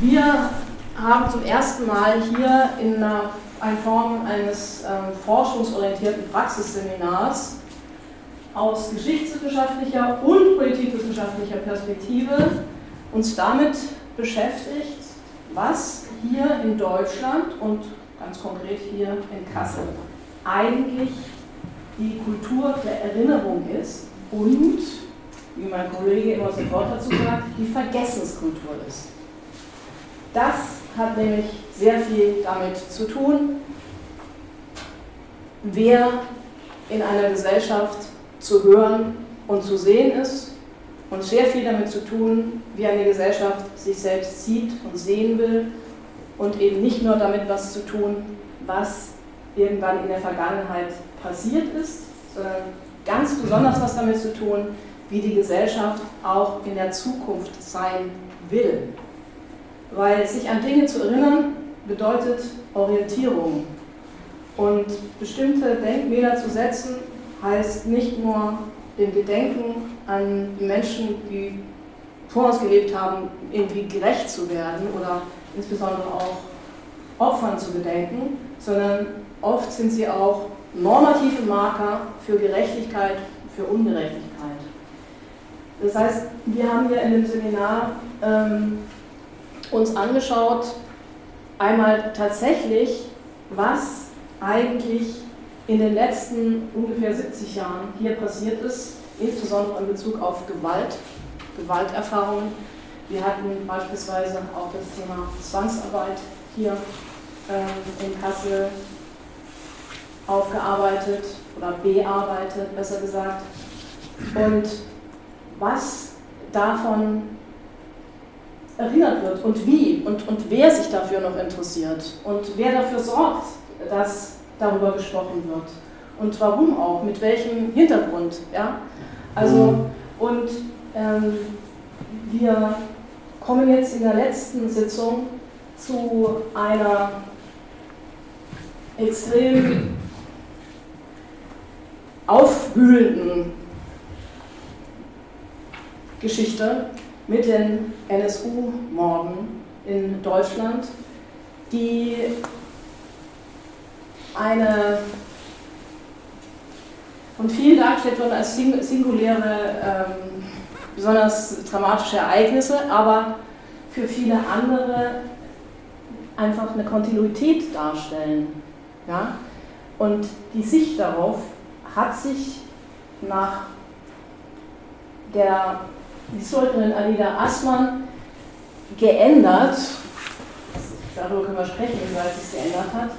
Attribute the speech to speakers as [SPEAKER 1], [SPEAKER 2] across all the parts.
[SPEAKER 1] Wir haben zum ersten Mal hier in einer, Form eines ähm, forschungsorientierten Praxisseminars aus geschichtswissenschaftlicher und politikwissenschaftlicher Perspektive uns damit beschäftigt, was hier in Deutschland und ganz konkret hier in Kassel eigentlich die Kultur der Erinnerung ist und, wie mein Kollege immer sofort dazu sagt, die Vergessenskultur ist. Das hat nämlich sehr viel damit zu tun, wer in einer Gesellschaft zu hören und zu sehen ist und sehr viel damit zu tun, wie eine Gesellschaft sich selbst sieht und sehen will und eben nicht nur damit was zu tun, was irgendwann in der Vergangenheit passiert ist, sondern ganz besonders was damit zu tun, wie die Gesellschaft auch in der Zukunft sein will. Weil sich an Dinge zu erinnern bedeutet Orientierung. Und bestimmte Denkmäler zu setzen heißt nicht nur dem Gedenken an die Menschen, die vor uns gelebt haben, irgendwie gerecht zu werden oder insbesondere auch Opfern zu gedenken, sondern oft sind sie auch normative Marker für Gerechtigkeit, für Ungerechtigkeit. Das heißt, wir haben hier in dem Seminar ähm, uns angeschaut, einmal tatsächlich, was eigentlich in den letzten ungefähr 70 Jahren hier passiert ist, insbesondere in Bezug auf Gewalt, Gewalterfahrungen. Wir hatten beispielsweise auch das Thema Zwangsarbeit hier ähm, in Kassel aufgearbeitet oder bearbeitet, besser gesagt. Und was davon erinnert wird und wie und, und wer sich dafür noch interessiert und wer dafür sorgt, dass darüber gesprochen wird und warum auch, mit welchem Hintergrund. Ja? Also, und ähm, wir kommen jetzt in der letzten Sitzung zu einer extrem aufwühlenden Geschichte mit den NSU-Morden in Deutschland, die eine von vielen dargestellt worden als singuläre, ähm, besonders dramatische Ereignisse, aber für viele andere einfach eine Kontinuität darstellen. Ja? Und die Sicht darauf hat sich nach der Historikerin Anida Assmann geändert. Darüber können wir sprechen, wie weit es geändert hat.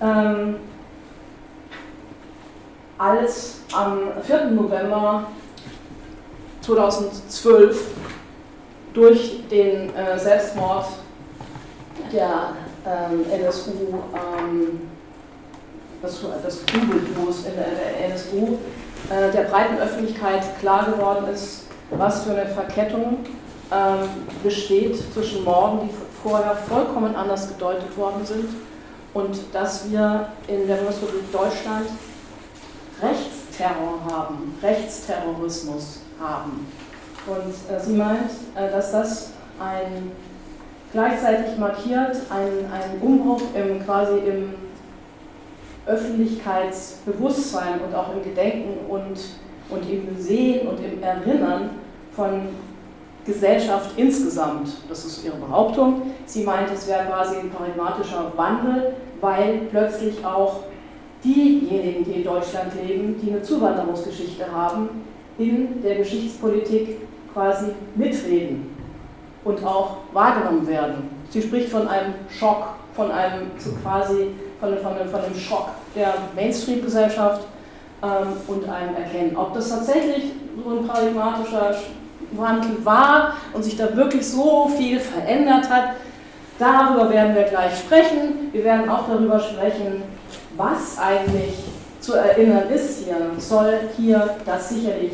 [SPEAKER 1] Ähm, als am 4. November 2012 durch den äh, Selbstmord der ähm, NSU, ähm, das, das Kugelduos in der, der NSU, äh, der breiten Öffentlichkeit klar geworden ist, was für eine Verkettung ähm, besteht zwischen Morden, die vorher vollkommen anders gedeutet worden sind, und dass wir in der Bundesrepublik Deutschland Rechtsterror haben, Rechtsterrorismus haben. Und äh, sie meint, äh, dass das ein gleichzeitig markiert ein, ein Umbruch im, quasi im Öffentlichkeitsbewusstsein und auch im Gedenken und, und im Sehen und im Erinnern von Gesellschaft insgesamt. Das ist ihre Behauptung. Sie meint, es wäre quasi ein paradigmatischer Wandel, weil plötzlich auch diejenigen, die in Deutschland leben, die eine Zuwanderungsgeschichte haben, in der Geschichtspolitik quasi mitreden und auch wahrgenommen werden. Sie spricht von einem Schock, von einem quasi von, von, von einem Schock der Mainstream-Gesellschaft ähm, und einem Erkennen. Ob das tatsächlich so ein paradigmatischer Wandel war und sich da wirklich so viel verändert hat, darüber werden wir gleich sprechen. Wir werden auch darüber sprechen, was eigentlich zu erinnern ist hier. Soll hier das sicherlich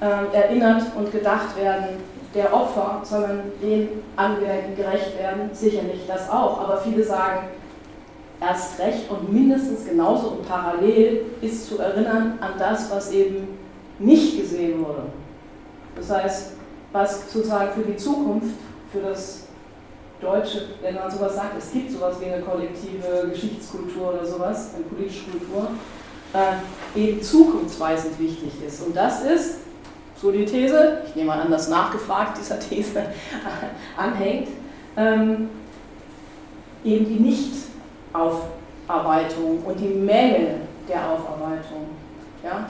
[SPEAKER 1] äh, erinnert und gedacht werden, der Opfer, sondern den Angehörigen gerecht werden, sicherlich das auch. Aber viele sagen, erst recht und mindestens genauso und parallel ist zu erinnern an das, was eben nicht gesehen wurde. Das heißt, was sozusagen für die Zukunft, für das deutsche, wenn man sowas sagt, es gibt sowas wie eine kollektive Geschichtskultur oder sowas, eine politische Kultur, äh, eben zukunftsweisend wichtig ist. Und das ist, so die These, ich nehme an, dass nachgefragt dieser These anhängt, ähm, eben die Nichtaufarbeitung und die Mängel der Aufarbeitung. Ja?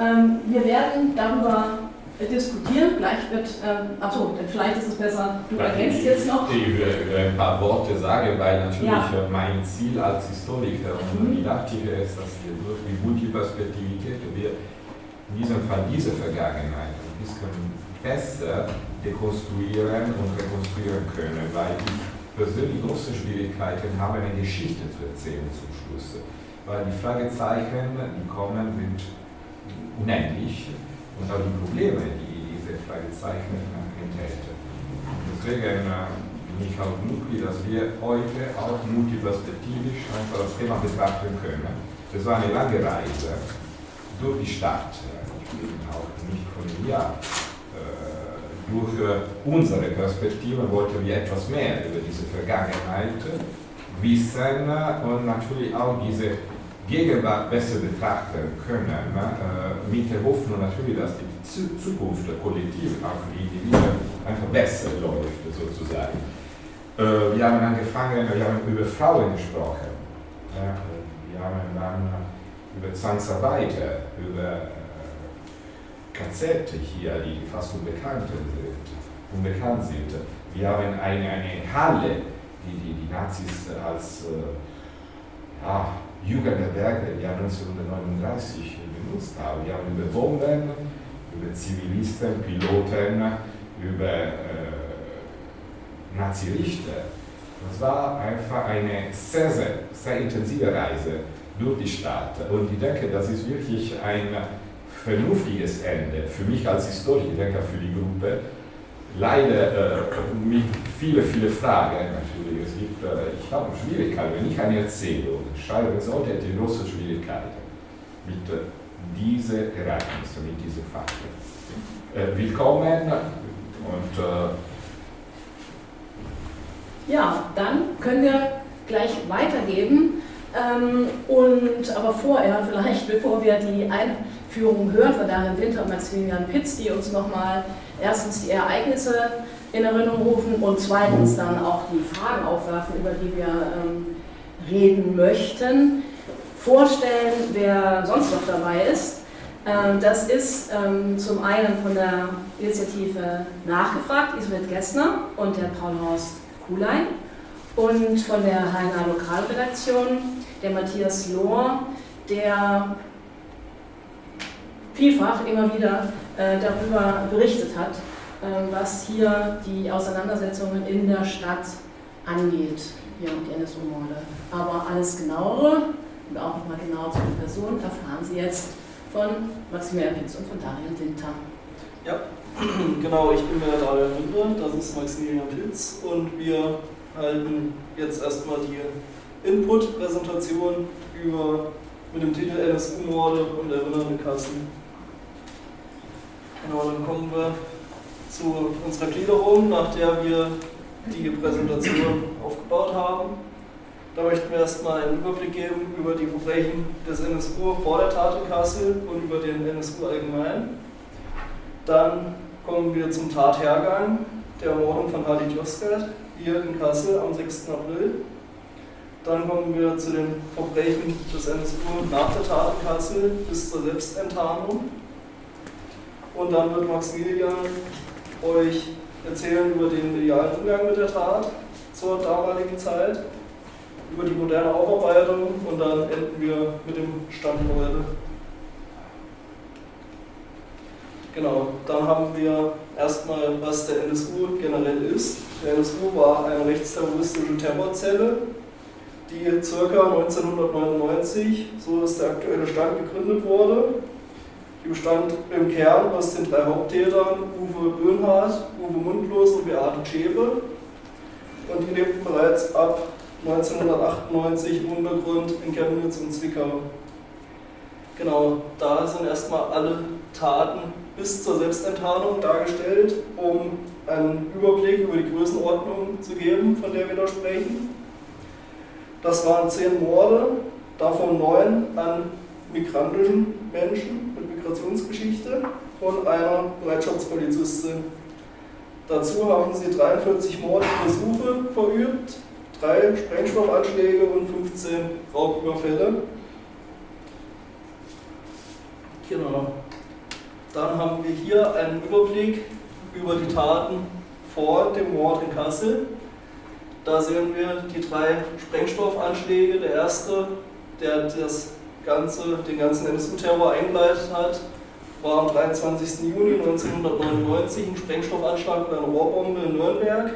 [SPEAKER 1] Ähm, wir werden darüber diskutieren. Gleich wird, ähm, achso, vielleicht ist es besser, du ergänzt jetzt noch.
[SPEAKER 2] Ich will ein paar Worte sagen, weil natürlich ja. mein Ziel als Historiker und mhm. Didaktiker ist, dass wir durch die Multiperspektivität wir in diesem Fall diese Vergangenheit ein bisschen besser dekonstruieren und rekonstruieren können, weil ich persönlich große Schwierigkeiten habe, eine Geschichte zu erzählen zum Schluss. Weil die Fragezeichen, die kommen, sind unendlich und auch die Probleme, die diese Fragezeichen enthält. Deswegen äh, bin ich auch glücklich, dass wir heute auch multiperspektivisch einfach das Thema betrachten können. Das war eine lange Reise durch die Stadt. Ich bin auch nicht von mir. Durch unsere Perspektive wollten wir etwas mehr über diese Vergangenheit wissen und natürlich auch diese Gegenwart besser betrachten können, äh, mit der Hoffnung natürlich, dass die Zukunft kollektiv auch für die Individuen einfach besser läuft, sozusagen. Äh, wir haben angefangen, wir haben über Frauen gesprochen, wir haben dann über Zwangsarbeiter, über KZ hier, die fast unbekannt sind. Unbekannt sind. Wir haben eine, eine Halle, die die, die Nazis als äh, ja, Jugend der Berge im Jahr 1939 benutzt haben. Wir haben über Bomben, über Zivilisten, Piloten, über äh, Nazi-Richter. Das war einfach eine sehr, sehr, sehr intensive Reise durch die Stadt. Und ich denke, das ist wirklich ein vernünftiges Ende für mich als Historiker, für die Gruppe. Leider äh, mit vielen, vielen Fragen natürlich. Es gibt, äh, ich habe Schwierigkeiten, wenn ich eine Erzählung schreiben sollte, hätte ich große Schwierigkeiten mit äh, diesen Ereignissen, mit diesen Fakten. Äh, willkommen und äh,
[SPEAKER 1] ja, dann können wir gleich weitergeben. Ähm, und aber vorher, vielleicht bevor wir die Einführung hören von Darin Winter und Maximilian Pitz, die uns nochmal erstens die Ereignisse in Erinnerung rufen und zweitens dann auch die Fragen aufwerfen, über die wir ähm, reden möchten, vorstellen, wer sonst noch dabei ist. Ähm, das ist ähm, zum einen von der Initiative Nachgefragt, Isabel Gessner und der Paul Horst Kuhlein und von der HNA Lokalredaktion der Matthias Lohr, der vielfach immer wieder äh, darüber berichtet hat, äh, was hier die Auseinandersetzungen in der Stadt angeht hier und die NSU-Morde. Aber alles genauere und auch nochmal genauer zu den Personen erfahren Sie jetzt von Maximilian Pitz und von Darian Winter.
[SPEAKER 3] Ja, genau, ich bin der Darian Winter, das ist Maximilian Pitz und wir halten jetzt erstmal die Input-Präsentation über mit dem Titel NSU-Morde und Erinnernde Kassen. Genau, dann kommen wir zu unserer Gliederung, nach der wir die Präsentation aufgebaut haben. Da möchten wir erstmal einen Überblick geben über die Verbrechen des NSU vor der Tat in Kassel und über den NSU allgemein. Dann kommen wir zum Tathergang der Ermordung von Halit Yozgat hier in Kassel am 6. April. Dann kommen wir zu den Verbrechen des NSU nach der Tat in Kassel bis zur Selbstenttarnung. Und dann wird Maximilian euch erzählen über den medialen Umgang mit der Tat zur damaligen Zeit, über die moderne Aufarbeitung und dann enden wir mit dem Stand heute. Genau, dann haben wir erstmal, was der NSU generell ist. Der NSU war eine rechtsterroristische Terrorzelle, die ca. 1999, so ist der aktuelle Stand, gegründet wurde bestand im Kern aus den drei Haupttätern Uwe Böhnhardt, Uwe Mundlos und Beate Schäbe. Und die lebten bereits ab 1998 im Untergrund in Chemnitz und Zwickau. Genau, da sind erstmal alle Taten bis zur Selbstenttarnung dargestellt, um einen Überblick über die Größenordnung zu geben, von der wir da sprechen. Das waren zehn Morde, davon neun an migrantischen Menschen Migrationsgeschichte und einer Bereitschaftspolizistin. Dazu haben sie 43 Mordversuche verübt, drei Sprengstoffanschläge und 15 Raubüberfälle. Genau. Dann haben wir hier einen Überblick über die Taten vor dem Mord in Kassel. Da sehen wir die drei Sprengstoffanschläge. Der erste, der das ganze, den ganzen NSU-Terror eingeleitet hat, war am 23. Juni 1999 ein Sprengstoffanschlag mit einer Rohrbombe in Nürnberg.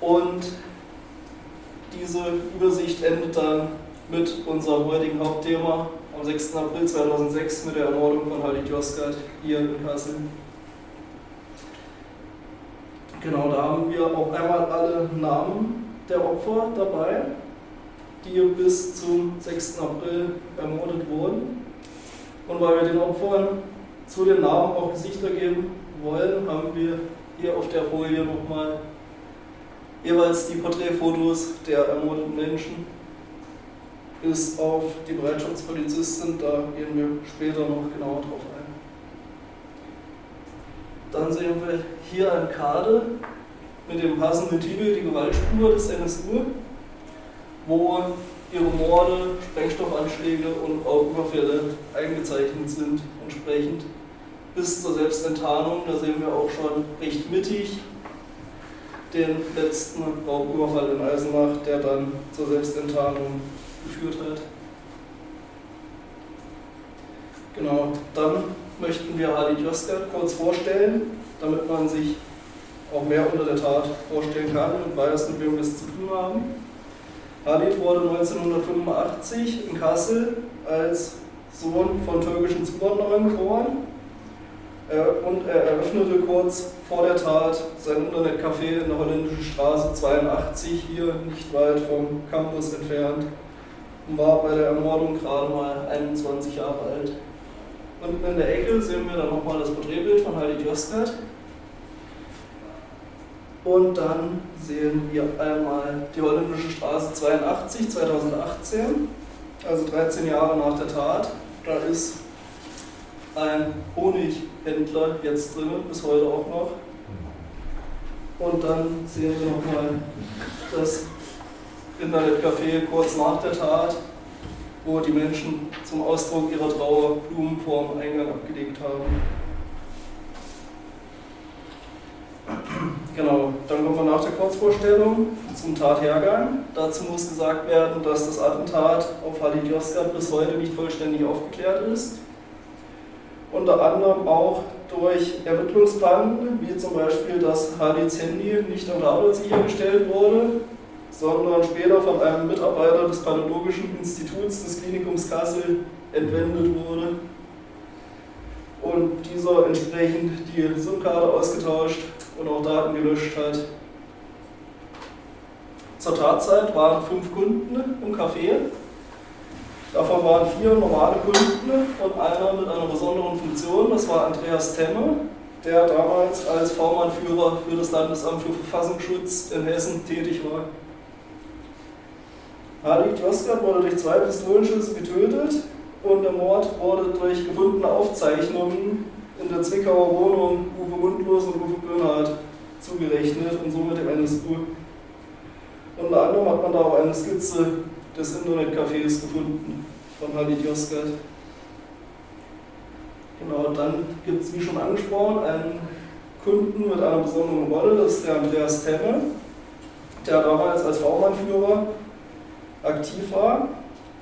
[SPEAKER 3] Und diese Übersicht endet dann mit unserem heutigen Hauptthema am 6. April 2006 mit der Ermordung von Halit Yozgat hier in Kassel. Genau, da haben wir auch einmal alle Namen der Opfer dabei, die bis zum 6. April ermordet wurden. Und weil wir den Opfern zu den Namen auch Gesichter geben wollen, haben wir hier auf der Folie nochmal jeweils die Porträtfotos der ermordeten Menschen bis auf die Bereitschaftspolizistin, da gehen wir später noch genauer drauf ein. Dann sehen wir hier ein Karte mit dem passenden Titel Die Gewaltspur des NSU, wo ihre Morde, Sprengstoffanschläge und auch Überfälle eingezeichnet sind, entsprechend bis zur Selbstenttarnung. Da sehen wir auch schon recht mittig den letzten Raubüberfall in Eisenach, der dann zur Selbstenttarnung geführt hat. Genau, dann möchten wir Ali Joskat kurz vorstellen, damit man sich auch mehr unter der Tat vorstellen kann und weiß, mit wem wir es zu tun haben. Halit wurde 1985 in Kassel als Sohn von türkischen Zuwanderern geboren und er eröffnete kurz vor der Tat sein Internetcafé in der Holländischen Straße 82, hier nicht weit vom Campus entfernt und war bei der Ermordung gerade mal 21 Jahre alt. Unten in der Ecke sehen wir dann nochmal das Porträtbild von Heidi Joskat. Und dann sehen wir einmal die Holländische Straße 82, 2018, also 13 Jahre nach der Tat. Da ist ein Honighändler jetzt drin, bis heute auch noch. Und dann sehen wir nochmal das Internetcafé kurz nach der Tat, wo die Menschen zum Ausdruck ihrer Trauer Blumen vor dem Eingang abgelegt haben. Genau, dann kommen wir nach der Kurzvorstellung zum Tathergang. Dazu muss gesagt werden, dass das Attentat auf Halid Yozgat bis heute nicht vollständig aufgeklärt ist. Unter anderem auch durch Ermittlungsplanen, wie zum Beispiel, dass Halids Handy nicht am Tatort sichergestellt wurde, sondern später von einem Mitarbeiter des Pathologischen Instituts des Klinikums Kassel entwendet wurde und dieser entsprechend die SIM-Karte ausgetauscht und auch Daten gelöscht hat. Zur Tatzeit waren fünf Kunden im Café. Davon waren vier normale Kunden und einer mit einer besonderen Funktion, das war Andreas Temme, der damals als V-Mann-Führer für das Landesamt für Verfassungsschutz in Hessen tätig war. Halit Joskat wurde durch zwei Pistolenschüsse getötet und der Mord wurde durch gefundene Aufzeichnungen in der Zwickauer Wohnung Uwe Mundlos und Uwe Böhnhardt zugerechnet und somit dem NSU. Unter anderem hat man da auch eine Skizze des Internetcafés gefunden von Halit Joskat. Genau, dann gibt es, wie schon angesprochen, einen Kunden mit einer besonderen Rolle, das ist der Andreas Temme, der damals als V-Mann-Führer aktiv war.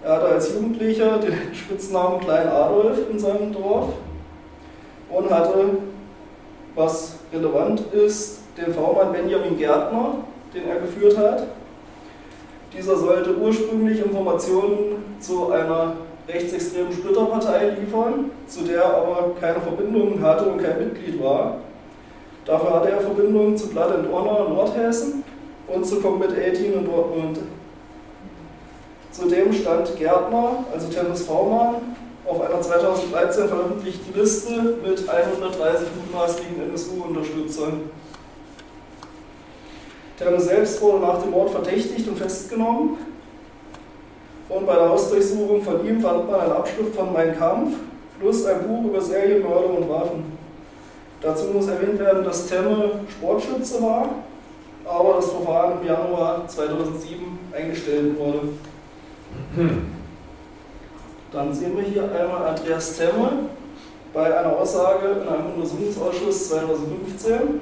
[SPEAKER 3] Er hatte als Jugendlicher den Spitznamen Klein Adolf in seinem Dorf und hatte, was relevant ist, den V-Mann Benjamin Gärtner, den er geführt hat. Dieser sollte ursprünglich Informationen zu einer rechtsextremen Splitterpartei liefern, zu der aber keine Verbindungen hatte und kein Mitglied war. Dafür hatte er Verbindungen zu Blood and Honor in Nordhessen und zu Combat 18 in Dortmund Zudem stand Gärtner, also Tennis V-Mann, auf einer 2013 veröffentlichten Liste mit 130 mutmaßlichen NSU-Unterstützern. Terne selbst wurde nach dem Mord verdächtigt und festgenommen. Und bei der Hausdurchsuchung von ihm fand man einen Abschrift von Mein Kampf plus ein Buch über Serienmörder und Waffen. Dazu muss erwähnt werden, dass Temme Sportschütze war, aber das Verfahren im Januar 2007 eingestellt wurde. Hm. Dann sehen wir hier einmal Andreas Temme bei einer Aussage in einem Untersuchungsausschuss 2015.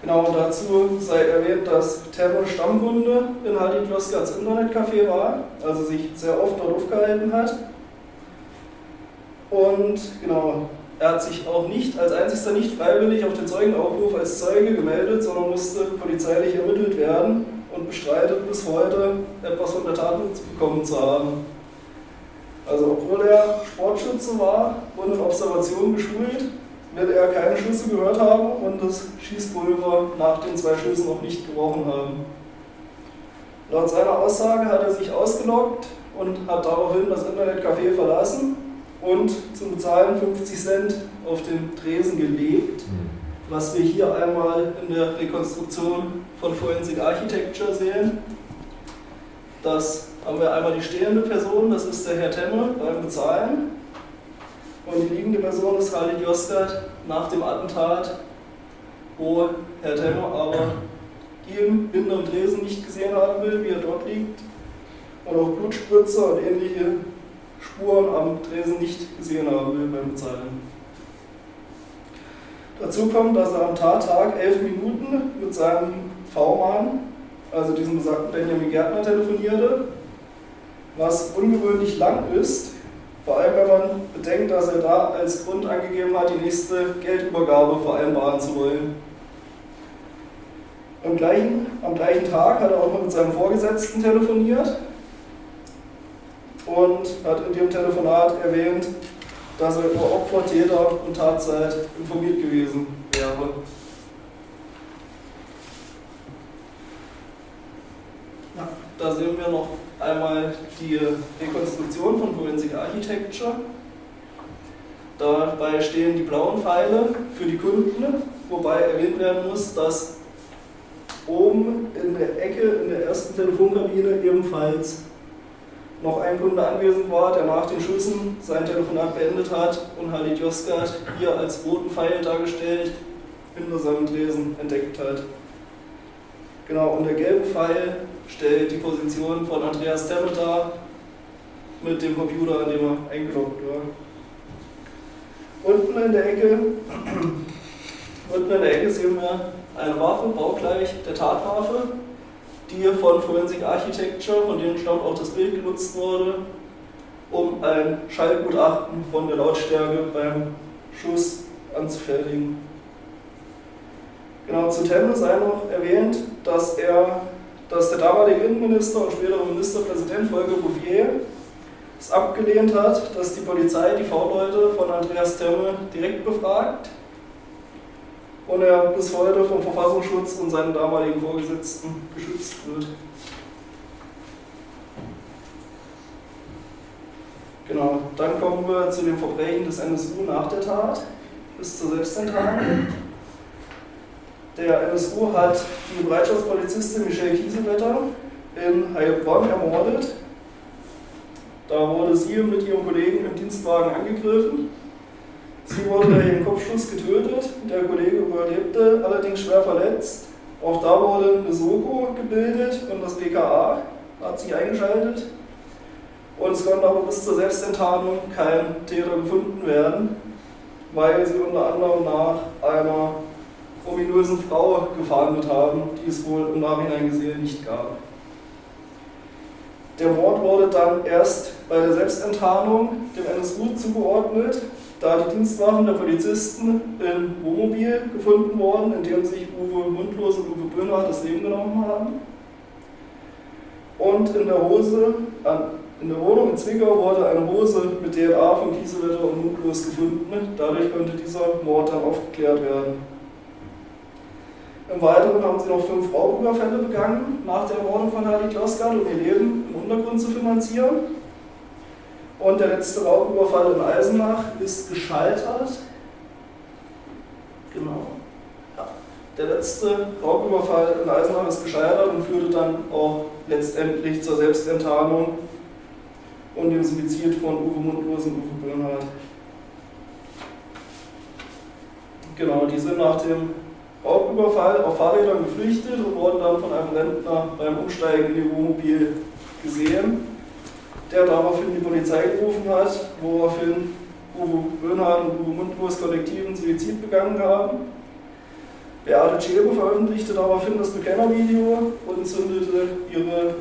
[SPEAKER 3] Genau, dazu sei erwähnt, dass Temme Stammkunde in Halit Loskats Internetcafé war, also sich sehr oft dort aufgehalten hat. Und genau, er hat sich auch nicht als einzigster nicht freiwillig auf den Zeugenaufruf als Zeuge gemeldet, sondern musste polizeilich ermittelt werden und bestreitet bis heute, etwas von der Tat mitbekommen zu haben. Also obwohl er Sportschütze war und in Observation geschult, wird er keine Schüsse gehört haben und das Schießpulver nach den zwei Schüssen noch nicht gebrochen haben. Laut seiner Aussage hat er sich ausgelockt und hat daraufhin das Internetcafé verlassen und zum Bezahlen 50 Cent auf den Tresen gelegt, mhm. was wir hier einmal in der Rekonstruktion von Forensic Architecture sehen. Das haben wir einmal die stehende Person, das ist der Herr Temme beim Bezahlen. Und die liegende Person ist Khalid Yozgat nach dem Attentat, wo Herr Temme aber ihn hinterm Tresen nicht gesehen haben will, wie er dort liegt. Und auch Blutspritzer und ähnliche Spuren am Tresen nicht gesehen haben will beim Bezahlen. Dazu kommt, dass er am Tattag elf Minuten mit seinem V-Mann, also diesem besagten Benjamin Gärtner, telefonierte, was ungewöhnlich lang ist, vor allem wenn man bedenkt, dass er da als Grund angegeben hat, die nächste Geldübergabe vereinbaren zu wollen. Am gleichen, am gleichen Tag hat er auch noch mit seinem Vorgesetzten telefoniert, und hat in dem Telefonat erwähnt, dass er über Opfer, Täter und Tatzeit informiert gewesen wäre. Ja, da sehen wir noch einmal die Rekonstruktion von Forensic Architecture. Dabei stehen die blauen Pfeile für die Kunden, wobei erwähnt werden muss, dass oben in der Ecke in der ersten Telefonkabine ebenfalls noch ein Kunde anwesend war, der nach den Schüssen sein Telefonat beendet hat und Halit Yozgat hier als roten Pfeil dargestellt hinter seinem Tresen entdeckt hat. Genau, und der gelbe Pfeil stellt die Position von Andreas Temme dar mit dem Computer, an dem er eingeloggt war. Unten in der Ecke, unten in der Ecke sehen wir eine Waffe, baugleich der Tatwaffe, die von Forensic Architecture, von denen stammt auch das Bild genutzt wurde, um ein Schallgutachten von der Lautstärke beim Schuss anzufertigen. Genau, zu Temme sei noch erwähnt, dass er, dass der damalige Innenminister und spätere Ministerpräsident Volker Bouvier es abgelehnt hat, dass die Polizei die V-Leute von Andreas Temme direkt befragt und er bis heute vom Verfassungsschutz und seinen damaligen Vorgesetzten geschützt wird. Genau, dann kommen wir zu den Verbrechen des NSU nach der Tat bis zur Selbstenttarnung. Der NSU hat die Bereitschaftspolizistin Michelle Kiesewetter in Heilbronn ermordet. Da wurde sie mit ihrem Kollegen im Dienstwagen angegriffen Sie wurde durch einen Kopfschuss getötet, der Kollege überlebte, allerdings schwer verletzt. Auch da wurde eine Soko gebildet und das BKA hat sich eingeschaltet. Und es konnte aber bis zur Selbstenttarnung kein Täter gefunden werden, weil sie unter anderem nach einer ominösen Frau gefahndet haben, die es wohl im Nachhinein gesehen nicht gab. Der Mord wurde dann erst bei der Selbstenttarnung dem NSU zugeordnet da die Dienstwaffen der Polizisten im Wohnmobil gefunden worden, in dem sich Uwe Mundlos und Uwe Böhner das Leben genommen haben. Und in der Hose, in der Wohnung in Zwickau wurde eine Hose mit DNA von Kiesewetter und Mundlos gefunden. Dadurch konnte dieser Mord dann aufgeklärt werden. Im Weiteren haben sie noch fünf Raubüberfälle begangen nach der Ermordung von Hardy Klausgard, um ihr Leben im Untergrund zu finanzieren. Und der letzte Raubüberfall in Eisenach ist gescheitert. Genau. Ja. Der letzte Raubüberfall in Eisenach ist gescheitert und führte dann auch letztendlich zur Selbstenttarnung und dem Suizid von Uwe Mundlos und Uwe Böhnhardt. Genau, die sind nach dem Raubüberfall auf Fahrrädern geflüchtet und wurden dann von einem Rentner beim Umsteigen in ihr Wohnmobil gesehen, der daraufhin die Polizei gerufen hat, woraufhin Uwe Böhnhardt und Uwe Mundlos kollektiven Suizid begangen haben. Beate Schäbe veröffentlichte daraufhin das Bekennervideo und zündete ihre,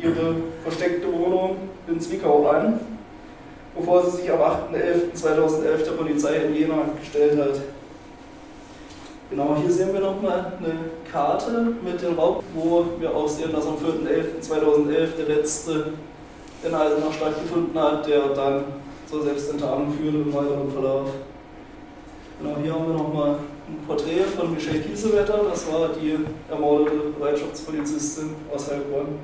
[SPEAKER 3] ihre versteckte Wohnung in Zwickau an, bevor sie sich am 8.11.2011 der Polizei in Jena gestellt hat. Genau, hier sehen wir nochmal eine Karte mit dem Raub, wo wir auch sehen, dass am 4.11.2011 der letzte in Eisenach stattgefunden hat, der dann zur Selbstenttarnung führte im weiteren Verlauf. Genau, hier haben wir nochmal ein Porträt von Michelle Kiesewetter, das war die ermordete Bereitschaftspolizistin aus Heilbronn.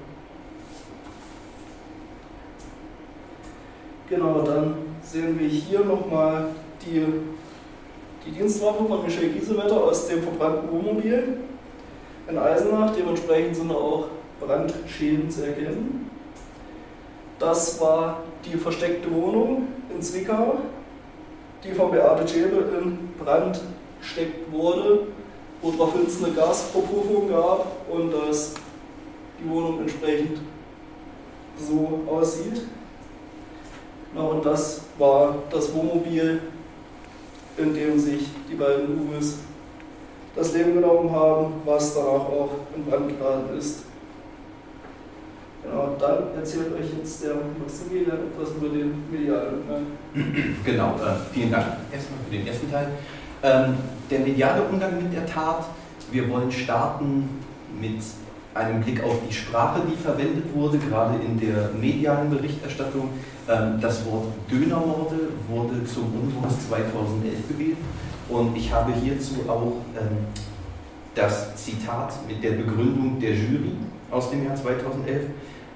[SPEAKER 3] Genau, dann sehen wir hier nochmal die die Dienstwaffe von Michel Giesewetter aus dem verbrannten Wohnmobil in Eisenach. Dementsprechend sind auch Brandschäden zu erkennen. Das war die versteckte Wohnung in Zwickau, die von Beate Schäbe in Brand gesteckt wurde, woraufhin es eine Gasverpuffung gab und dass die Wohnung entsprechend so aussieht. Na, und das war das Wohnmobil in dem sich die beiden Uwes das Leben genommen haben, was danach auch in Brand geraten ist. Genau, dann erzählt euch jetzt der Maximilian etwas über den medialen Umgang.
[SPEAKER 4] Genau, äh, vielen Dank erstmal für den ersten Teil. Ähm, der mediale Umgang mit der Tat. Wir wollen starten mit einem Blick auf die Sprache, die verwendet wurde, gerade in der medialen Berichterstattung. Ähm, das Wort Dönermorde wurde zum Umbruch 2011 gewählt. Und ich habe hierzu auch ähm, das Zitat mit der Begründung der Jury aus dem Jahr 2011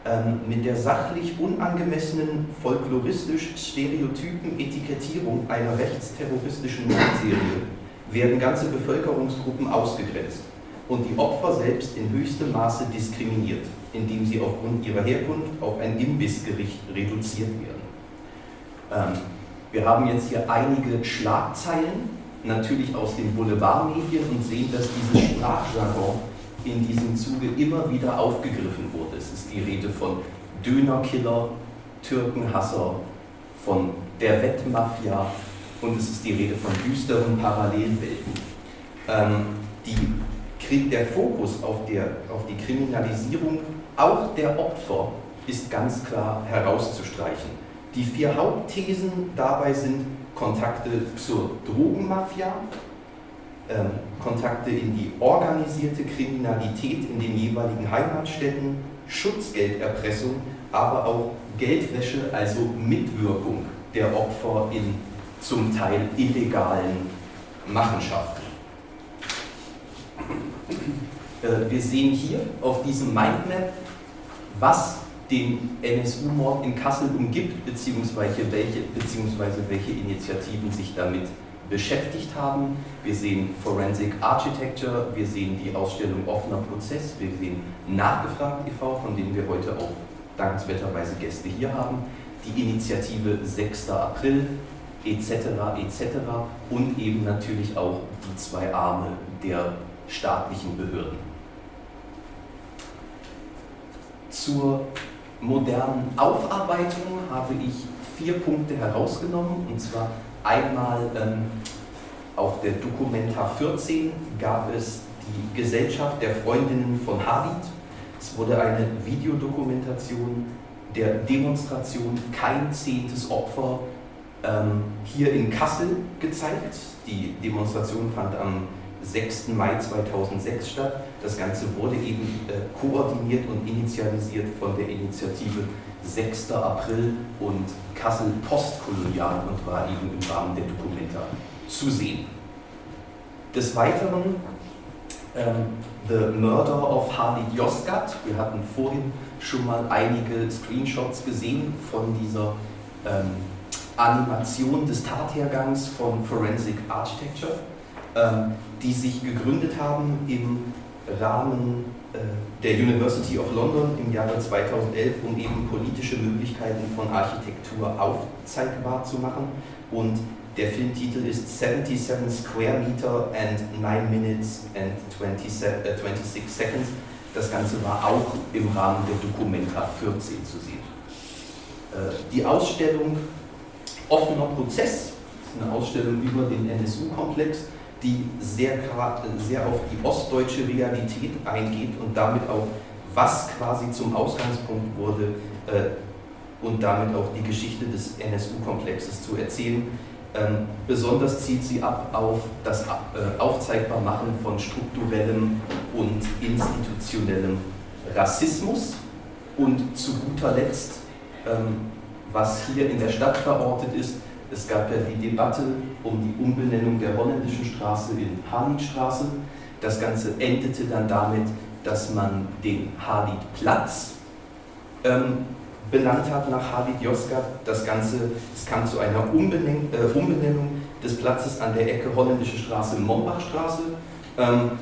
[SPEAKER 4] ähm, mit der sachlich unangemessenen, folkloristisch stereotypen Etikettierung einer rechtsterroristischen Mordserie werden ganze Bevölkerungsgruppen ausgegrenzt und die Opfer selbst in höchstem Maße diskriminiert, indem sie aufgrund ihrer Herkunft auf ein Imbissgericht reduziert werden. Ähm, wir haben jetzt hier einige Schlagzeilen, natürlich aus den Boulevardmedien und sehen, dass dieses Sprachjargon in diesem Zuge immer wieder aufgegriffen wurde. Es ist die Rede von Dönerkiller, Türkenhasser, von der Wettmafia und es ist die Rede von düsteren Parallelwelten. Ähm, die der Fokus auf, der, auf die Kriminalisierung auch der Opfer ist ganz klar herauszustreichen. Die vier Hauptthesen dabei sind Kontakte zur Drogenmafia, ähm, Kontakte in die organisierte Kriminalität in den jeweiligen Heimatstädten, Schutzgelderpressung, aber auch Geldwäsche, also Mitwirkung der Opfer in zum Teil illegalen Machenschaften. Äh, wir sehen hier auf diesem Mindmap, was den NSU-Mord in Kassel umgibt, beziehungsweise welche, beziehungsweise welche Initiativen sich damit beschäftigt haben. Wir sehen Forensic Architecture, wir sehen die Ausstellung Offener Prozess, wir sehen Nachgefragt e.V., von denen wir heute auch dankenswerterweise Gäste hier haben, die Initiative 6. April etc. etc. und eben natürlich auch die zwei Arme der staatlichen Behörden. Zur modernen Aufarbeitung habe ich vier Punkte herausgenommen und zwar einmal ähm, auf der Documenta 14 gab es die Gesellschaft der Freundinnen von Hadid. Es wurde eine Videodokumentation der Demonstration Kein zehntes Opfer ähm, hier in Kassel gezeigt. Die Demonstration fand am 6. Mai 2006 statt. Das Ganze wurde eben äh, koordiniert und initialisiert von der Initiative 6. April und Kassel Postkolonial und war eben im Rahmen der Dokumenta zu sehen. Des Weiteren ähm, The Murder of Harley Yozgat. Wir hatten vorhin schon mal einige Screenshots gesehen von dieser ähm, Animation des Tathergangs von Forensic Architecture, ähm, die sich gegründet haben im Rahmen äh, der University of London im Jahre 2011, um eben politische Möglichkeiten von Architektur aufzeigbar zu machen. Und der Filmtitel ist 77 Square Meter and 9 Minutes and 20, äh, 26 Seconds. Das Ganze war auch im Rahmen der Documenta 14 zu sehen. Äh, die Ausstellung Offener Prozess ist eine Ausstellung über den NSU-Komplex die sehr, sehr auf die ostdeutsche Realität eingeht und damit auch, was quasi zum Ausgangspunkt wurde äh, und damit auch die Geschichte des NSU-Komplexes zu erzählen. Ähm, besonders zielt sie ab auf das äh, Aufzeigbarmachen von strukturellem und institutionellem Rassismus und zu guter Letzt, ähm, was hier in der Stadt verortet ist, es gab ja die Debatte um die Umbenennung der holländischen Straße in Harliedstraße. Das Ganze endete dann damit, dass man den Harliedplatz ähm, benannt hat nach Harlied Josgat. Das Ganze, es kam zu einer Umbenennung, äh, Umbenennung des Platzes an der Ecke Holländische Straße, Mombachstraße. Ähm,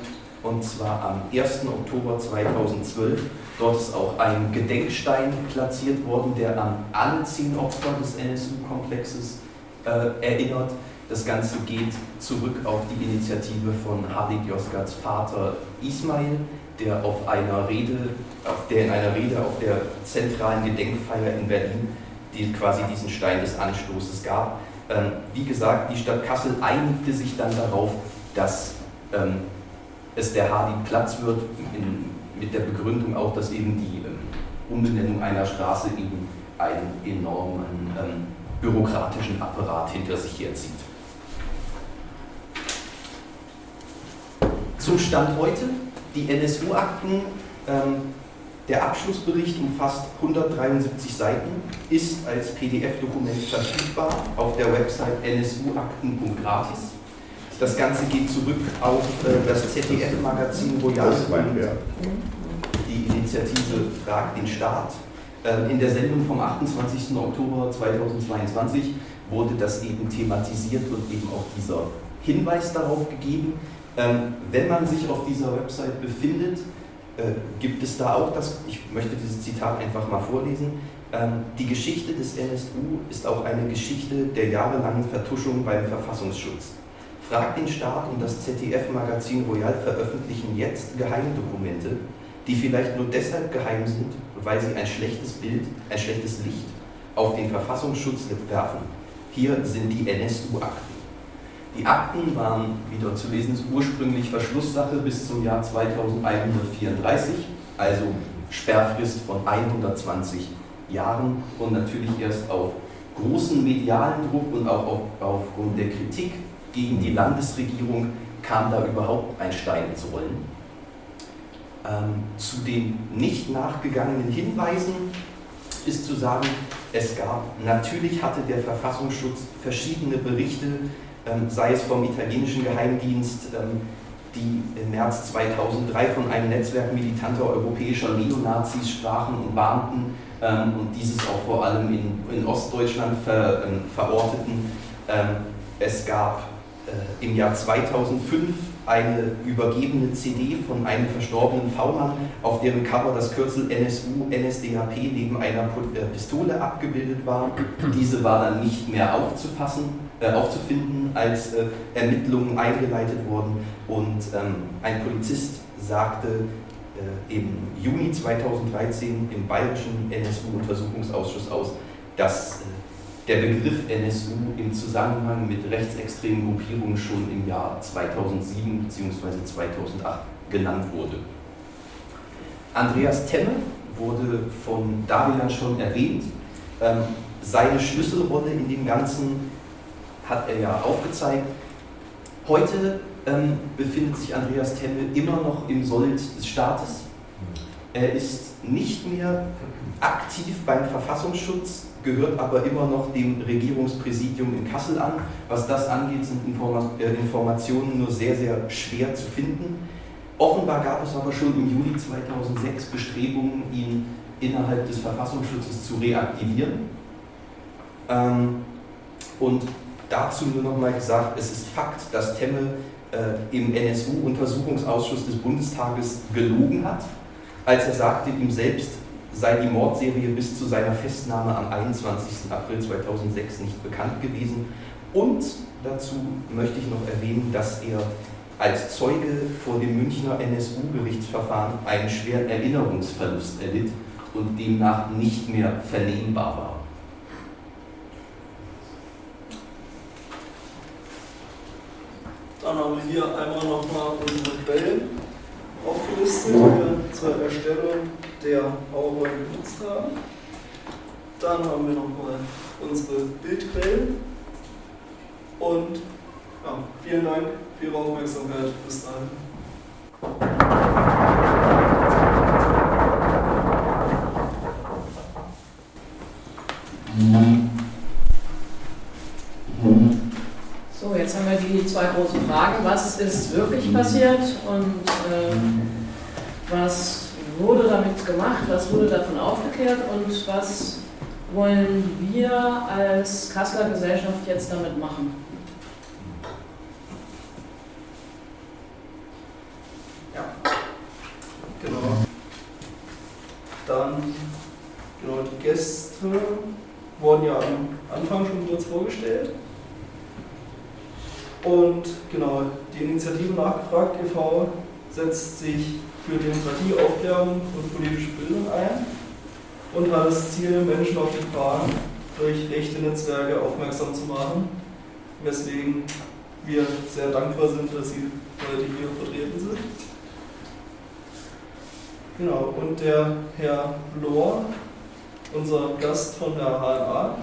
[SPEAKER 4] und zwar am 1. Oktober 2012. Dort ist auch ein Gedenkstein platziert worden, der an alle zehn Opfer des NSU-Komplexes äh, erinnert. Das Ganze geht zurück auf die Initiative von Halid Yozgats Vater Ismail, der auf einer Rede, auf der in einer Rede auf der zentralen Gedenkfeier in Berlin, die quasi diesen Stein des Anstoßes gab. Ähm, wie gesagt, die Stadt Kassel einigte sich dann darauf, dass ähm, es der Halid Platz wird, in, mit der Begründung auch, dass eben die ähm, Umbenennung einer Straße eben einen enormen ähm, bürokratischen Apparat hinter sich herzieht. Zum Stand heute, die NSU-Akten, ähm, der Abschlussbericht umfasst 173 Seiten, ist als PDF-Dokument verfügbar auf der Website nsuakten.gratis. Das Ganze geht zurück auf äh, das ZDF-Magazin Royal. Die Initiative Fragt den Staat in der Sendung vom 28. Oktober 2022 wurde das eben thematisiert und eben auch dieser Hinweis darauf gegeben. Ähm, wenn man sich auf dieser Website befindet, äh, gibt es da auch das, ich möchte dieses Zitat einfach mal vorlesen, ähm, die Geschichte des NSU ist auch eine Geschichte der jahrelangen Vertuschung beim Verfassungsschutz. Fragt den Staat und das ZDF-Magazin Royal veröffentlichen jetzt Geheimdokumente, die vielleicht nur deshalb geheim sind, weil sie ein schlechtes Bild, ein schlechtes Licht auf den Verfassungsschutz werfen. Hier sind die NSU-Akten. Die Akten waren, wie dort zu lesen ist, ursprünglich Verschlusssache bis zum Jahr 2134, also Sperrfrist von 120 Jahren und natürlich erst auf großen medialen Druck und auch auf, aufgrund der Kritik gegen die Landesregierung kam da überhaupt ein Stein ins Rollen. Ähm, zu den nicht nachgegangenen Hinweisen ist zu sagen, es gab, natürlich hatte der Verfassungsschutz verschiedene Berichte, ähm, sei es vom italienischen Geheimdienst, ähm, die im März 2003 von einem Netzwerk militanter europäischer Neonazis sprachen und warnten ähm, und dieses auch vor allem in, in Ostdeutschland ver, ähm, verorteten. Ähm, es gab äh, im Jahr 2005 eine übergebene CD von einem verstorbenen V-Mann, auf deren Cover das Kürzel NSU, NSDAP neben einer äh, Pistole abgebildet war. Diese war dann nicht mehr aufzufassen, äh, aufzufinden, als äh, Ermittlungen eingeleitet wurden. Und ähm, ein Polizist sagte äh, im Juni 2013 im Bayerischen NSU-Untersuchungsausschuss aus, dass äh, der Begriff NSU im Zusammenhang mit rechtsextremen Gruppierungen schon im Jahr 2007 bzw. 2008 genannt wurde. Andreas Temme wurde von Davilan schon erwähnt. Ähm, seine Schlüsselrolle in dem Ganzen hat er ja aufgezeigt. Heute ähm, befindet sich Andreas Temme immer noch im Sold des Staates. Er ist nicht mehr aktiv beim Verfassungsschutz, gehört aber immer noch dem Regierungspräsidium in Kassel an. Was das angeht, sind äh, Informationen nur sehr, sehr schwer zu finden. Offenbar gab es aber schon im Juli 2006 Bestrebungen, ihn innerhalb des Verfassungsschutzes zu reaktivieren. Ähm, und dazu nur noch mal gesagt, es ist Fakt, dass Temme äh, im NSU-Untersuchungsausschuss des Bundestages gelogen hat, als er sagte, ihm selbst sei die Mordserie bis zu seiner Festnahme am 21. April 2006 nicht bekannt gewesen. Und dazu möchte ich noch erwähnen, dass er als Zeuge vor dem Münchner NSU-Gerichtsverfahren einen schweren Erinnerungsverlust erlitt und demnach nicht mehr vernehmbar war.
[SPEAKER 3] Dann haben wir hier einmal nochmal unsere Quellen aufgelistet, zur Erstellung der PowerPoint genutzt haben. Dann haben wir nochmal unsere Bildquellen. Und ja, vielen Dank für Ihre Aufmerksamkeit. Bis dahin.
[SPEAKER 1] So, jetzt haben wir die zwei großen Fragen. Was ist wirklich passiert und äh, was gemacht, was wurde davon aufgeklärt und was wollen wir als Kasseler Gesellschaft jetzt damit machen?
[SPEAKER 3] Ja. Genau. Dann, genau, die Gäste wurden ja am Anfang schon kurz vorgestellt. Und genau, die Initiative Nachgefragt e.V. setzt sich für Demokratie, Aufklärung und politische Bildung ein und hat das Ziel, Menschen auf die Fragen durch rechte Netzwerke aufmerksam zu machen, weswegen wir sehr dankbar sind, dass Sie heute hier vertreten sind. Genau, und der Herr Lohr, unser Gast von der HNA,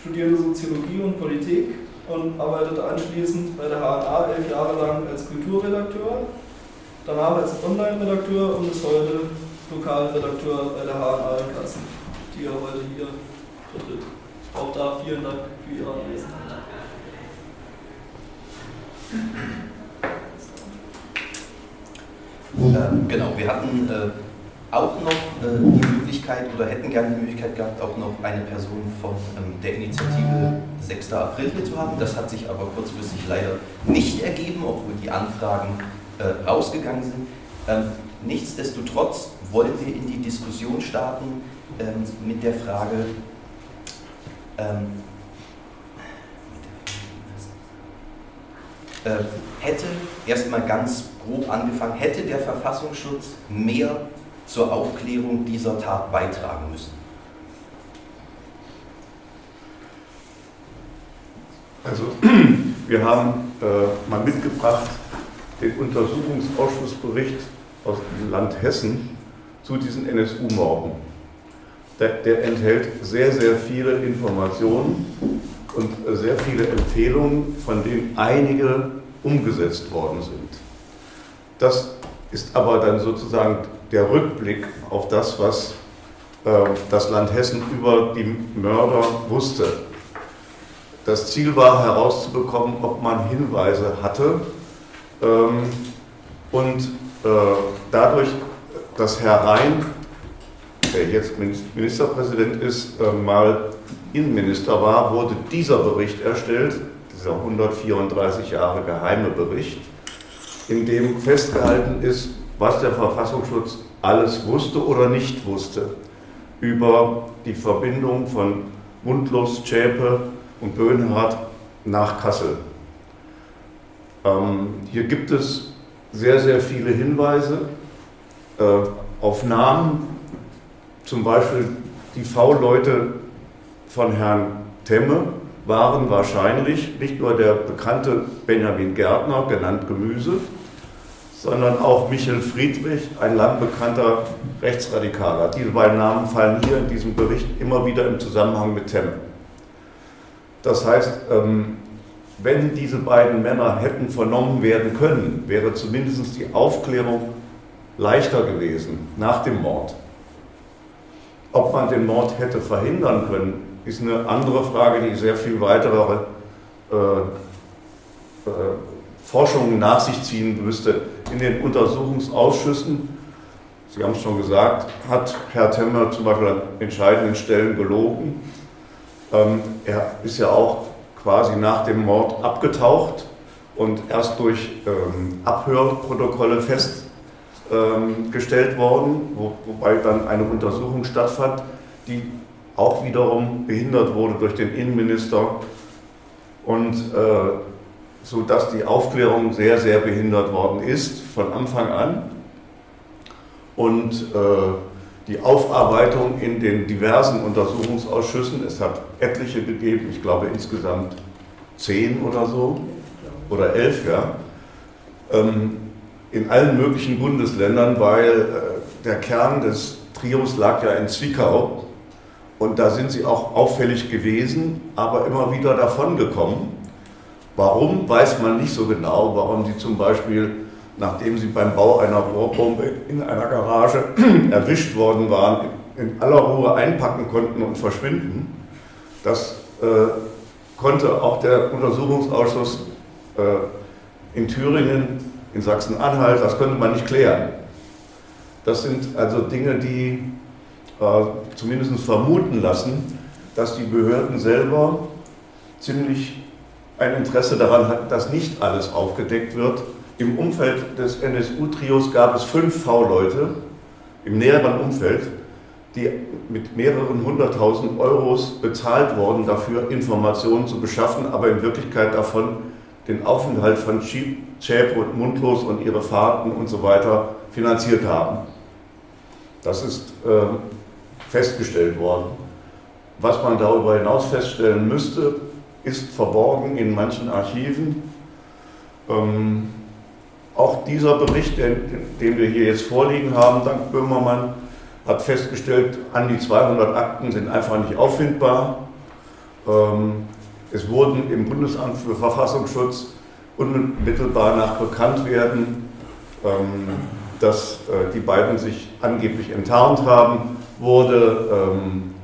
[SPEAKER 3] studierte Soziologie und Politik und arbeitete anschließend bei der HNA elf Jahre lang als Kulturredakteur, danach als Online-Redakteur und ist heute Lokalredakteur bei der HNA in Kassel, die er heute hier vertritt. Auch da vielen Dank für Ihre Anwesenheit.
[SPEAKER 4] Ähm, genau, wir hatten äh, auch noch äh, die Möglichkeit oder hätten gerne die Möglichkeit gehabt, auch noch eine Person von ähm, der Initiative 6. April hier zu haben. Das hat sich aber kurzfristig leider nicht ergeben, obwohl die Anfragen äh, rausgegangen sind. Ähm, nichtsdestotrotz wollen wir in die Diskussion starten ähm, mit der Frage, ähm, äh, hätte, erstmal ganz grob angefangen, hätte der Verfassungsschutz mehr zur Aufklärung dieser Tat beitragen müssen?
[SPEAKER 5] Also wir haben äh, mal mitgebracht den Untersuchungsausschussbericht aus dem Land Hessen zu diesen NSU-Morden. Der, der, enthält sehr, sehr viele Informationen und sehr viele Empfehlungen, von denen einige umgesetzt worden sind. Das ist aber dann sozusagen der Rückblick auf das, was äh, das Land Hessen über die Mörder wusste. Das Ziel war herauszubekommen, ob man Hinweise hatte ähm, und äh, dadurch, dass Herr Rhein, der jetzt Ministerpräsident ist, äh, mal Innenminister war, wurde dieser Bericht erstellt, dieser 134 Jahre geheime Bericht, in dem festgehalten ist, was der Verfassungsschutz alles wusste oder nicht wusste über die Verbindung von Mundlos, Zschäpe und Böhnhardt nach Kassel. Ähm, hier gibt es sehr, sehr viele Hinweise äh, auf Namen, zum Beispiel die V-Leute von Herrn Temme waren wahrscheinlich nicht nur der bekannte Benjamin Gärtner, genannt Gemüse, sondern auch Michel Friedrich, ein lang bekannter Rechtsradikaler. Diese beiden Namen fallen hier in diesem Bericht immer wieder im Zusammenhang mit Temme. Das heißt, ähm, wenn diese beiden Männer hätten vernommen werden können, wäre zumindest die Aufklärung leichter gewesen nach dem Mord. Ob man den Mord hätte verhindern können, ist eine andere Frage, die sehr viel weitere äh, äh, Forschungen nach sich ziehen müsste. In den Untersuchungsausschüssen, Sie haben es schon gesagt, hat Herr Temmer zum Beispiel an entscheidenden Stellen gelogen Ähm, er ist ja auch quasi nach dem Mord abgetaucht und erst durch ähm, Abhörprotokolle festgestellt ähm, worden, wo, wobei dann eine Untersuchung stattfand, die auch wiederum behindert wurde durch den Innenminister und äh, so dass die Aufklärung sehr, sehr behindert worden ist von Anfang an. Und äh, die Aufarbeitung in den diversen Untersuchungsausschüssen, es hat etliche gegeben, ich glaube insgesamt zehn oder so, oder elf, ja, ähm, in allen möglichen Bundesländern, weil äh, der Kern des Trios lag ja in Zwickau und da sind sie auch auffällig gewesen, aber immer wieder davongekommen. Warum, weiß man nicht so genau, warum sie zum Beispiel, nachdem sie beim Bau einer Rohrbombe in einer Garage erwischt worden waren, in aller Ruhe einpacken konnten und verschwinden. Das äh, konnte auch der Untersuchungsausschuss äh, in Thüringen, in Sachsen-Anhalt, das konnte man nicht klären. Das sind also Dinge, die äh, zumindest vermuten lassen, dass die Behörden selber ziemlich ein Interesse daran hatten, dass nicht alles aufgedeckt wird. Im Umfeld des NSU-Trios gab es fünf V-Leute im näheren Umfeld, die mit mehreren hunderttausend Euros bezahlt wurden, dafür Informationen zu beschaffen, aber in Wirklichkeit davon den Aufenthalt von Chäb und Mundlos und ihre Fahrten und so weiter finanziert haben. Das ist äh, festgestellt worden. Was man darüber hinaus feststellen müsste, ist verborgen in manchen Archiven. Ähm, auch dieser Bericht, den, den, wir hier jetzt vorliegen haben, dank Böhmermann, hat festgestellt, an die 200 Akten sind einfach nicht auffindbar. Ähm, es wurden im Bundesamt für Verfassungsschutz unmittelbar nach Bekanntwerden, ähm, dass äh, die beiden sich angeblich enttarnt haben, wurde ähm,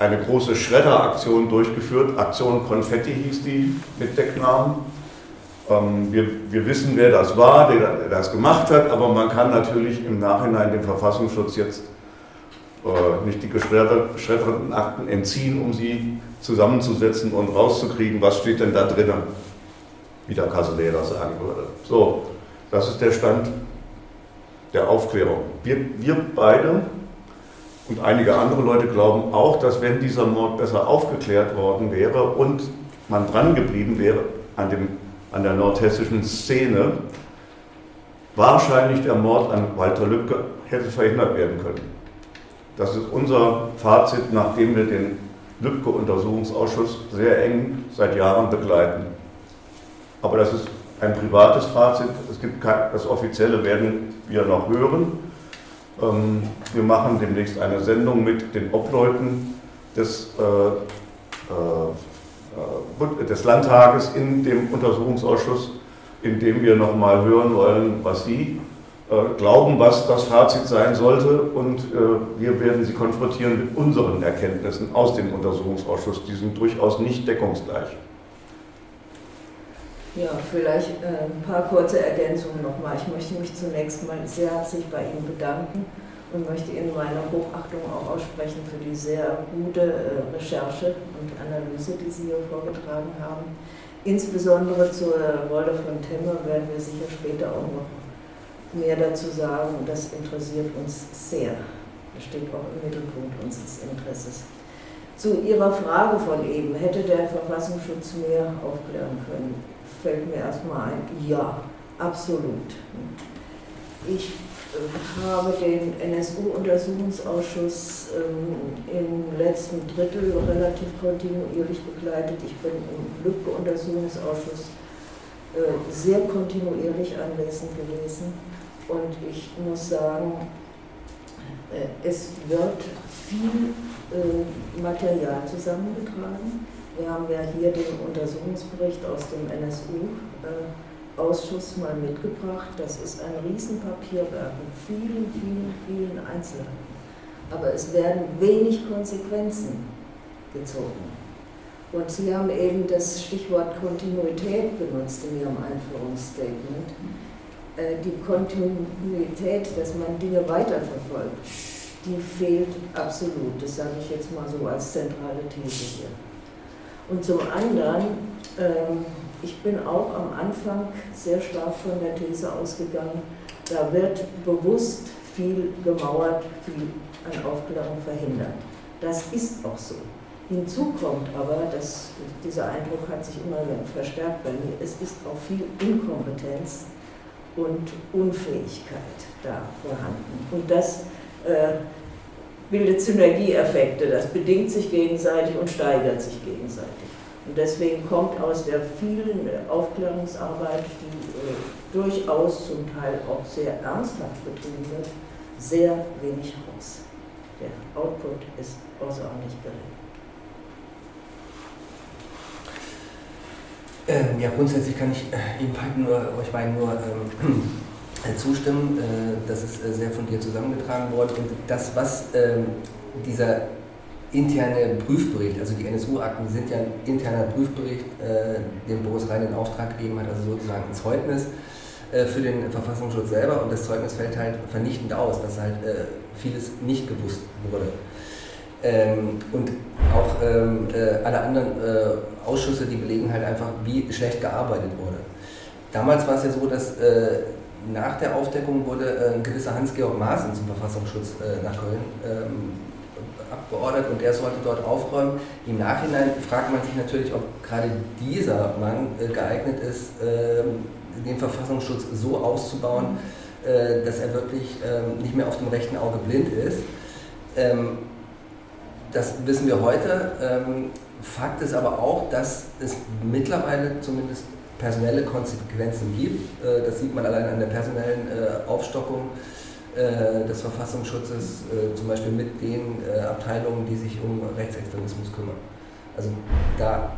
[SPEAKER 5] eine große Schredderaktion durchgeführt. Aktion Konfetti hieß die mit Decknamen. Ähm, wir, wir wissen, wer das war, der, das gemacht hat, aber man kann natürlich im Nachhinein dem Verfassungsschutz jetzt äh, nicht die geschredderten Akten entziehen, um sie zusammenzusetzen und rauszukriegen, was steht denn da drinnen, wie der Casolera sagen würde. So, das ist der Stand der Aufklärung. Wir, wir beide und einige andere Leute glauben auch, dass wenn dieser Mord besser aufgeklärt worden wäre und man dran geblieben wäre an, dem, an der nordhessischen Szene, wahrscheinlich der Mord an Walter Lübcke hätte verhindert werden können. Das ist unser Fazit, nachdem wir den Lübcke-Untersuchungsausschuss sehr eng seit Jahren begleiten. Aber das ist ein privates Fazit. Es gibt kein, das offizielle werden wir noch hören. Ähm, wir machen demnächst eine Sendung mit den Obleuten des, äh, äh, des Landtages in dem Untersuchungsausschuss, in dem wir nochmal hören wollen, was Sie äh, glauben, was das Fazit sein sollte. Und äh, wir werden Sie konfrontieren mit unseren Erkenntnissen aus dem Untersuchungsausschuss. Die sind durchaus nicht deckungsgleich.
[SPEAKER 6] Ja, vielleicht äh, ein paar kurze Ergänzungen nochmal. Ich möchte mich zunächst mal sehr herzlich bei Ihnen bedanken und möchte Ihnen meine Hochachtung auch aussprechen für die sehr gute äh, Recherche und Analyse, die Sie hier vorgetragen haben. Insbesondere zur Rolle von Temme werden wir sicher später auch noch mehr dazu sagen. Das interessiert uns sehr. Das steht auch im Mittelpunkt unseres Interesses. Zu Ihrer Frage von eben, hätte der Verfassungsschutz mehr aufklären können? fällt mir erstmal ein, ja, absolut. Ich habe den NSU-Untersuchungsausschuss ähm, im letzten Drittel relativ kontinuierlich begleitet. Ich bin im Lübcke-Untersuchungsausschuss äh, sehr kontinuierlich anwesend gewesen und ich muss sagen, äh, es wird viel Material zusammengetragen wir haben ja hier den Untersuchungsbericht aus dem NSU-Ausschuss mal mitgebracht. Das ist ein Riesenpapierwerk mit vielen, vielen, vielen Einzelheiten. Aber es werden wenig Konsequenzen gezogen. Und Sie haben eben das Stichwort Kontinuität benutzt in Ihrem Einführungsstatement. Äh, die Kontinuität, dass man Dinge weiterverfolgt, die fehlt absolut. Das sage ich jetzt mal so als zentrale These hier. Und zum anderen, ähm, ich bin auch am Anfang sehr stark von der These ausgegangen, da wird bewusst viel gemauert, viel an Aufklärung verhindert. Das ist auch so. Hinzu kommt aber, dass dieser Eindruck hat sich immer verstärkt bei mir, es ist auch viel Inkompetenz und Unfähigkeit da vorhanden. Und das äh, bildet Synergieeffekte, das bedingt sich gegenseitig und steigert sich gegenseitig. Und deswegen kommt aus der vielen Aufklärungsarbeit, die äh, durchaus zum Teil auch sehr ernsthaft betrieben wird, sehr wenig raus. Der Output ist außerordentlich gering.
[SPEAKER 7] Ähm, ja, grundsätzlich kann ich äh, Ihnen beiden nur, euch beiden nur ähm, äh, zustimmen. Äh, das ist äh, sehr von dir zusammengetragen worden. Und das, was ähm, dieser interne Prüfbericht, also die NSU-Akten sind ja ein interner Prüfbericht, äh, den Boris Rhein in Auftrag gegeben hat, also sozusagen ein Zeugnis äh, für den Verfassungsschutz selber. Und das Zeugnis fällt halt vernichtend aus, dass halt vieles nicht gewusst wurde. Ähm, und auch ähm, äh, alle anderen äh, Ausschüsse, die belegen halt einfach, wie schlecht gearbeitet wurde. Damals war es ja so, dass äh, nach der Aufdeckung wurde äh, ein gewisser Hans-Georg Maaßen zum Verfassungsschutz äh, nach Köln ähm, abgeordnet und er sollte dort aufräumen. Im Nachhinein fragt man sich natürlich, ob gerade dieser Mann äh, geeignet ist, ähm, den Verfassungsschutz so auszubauen, dass er wirklich ähm, nicht mehr auf dem rechten Auge blind ist. Ähm, das wissen wir heute. Fakt ist aber auch, dass es mittlerweile zumindest personelle Konsequenzen gibt. Äh, das sieht man allein an der personellen äh, Aufstockung äh, des Verfassungsschutzes, zum Beispiel mit den Abteilungen, die sich um Rechtsextremismus kümmern. Also da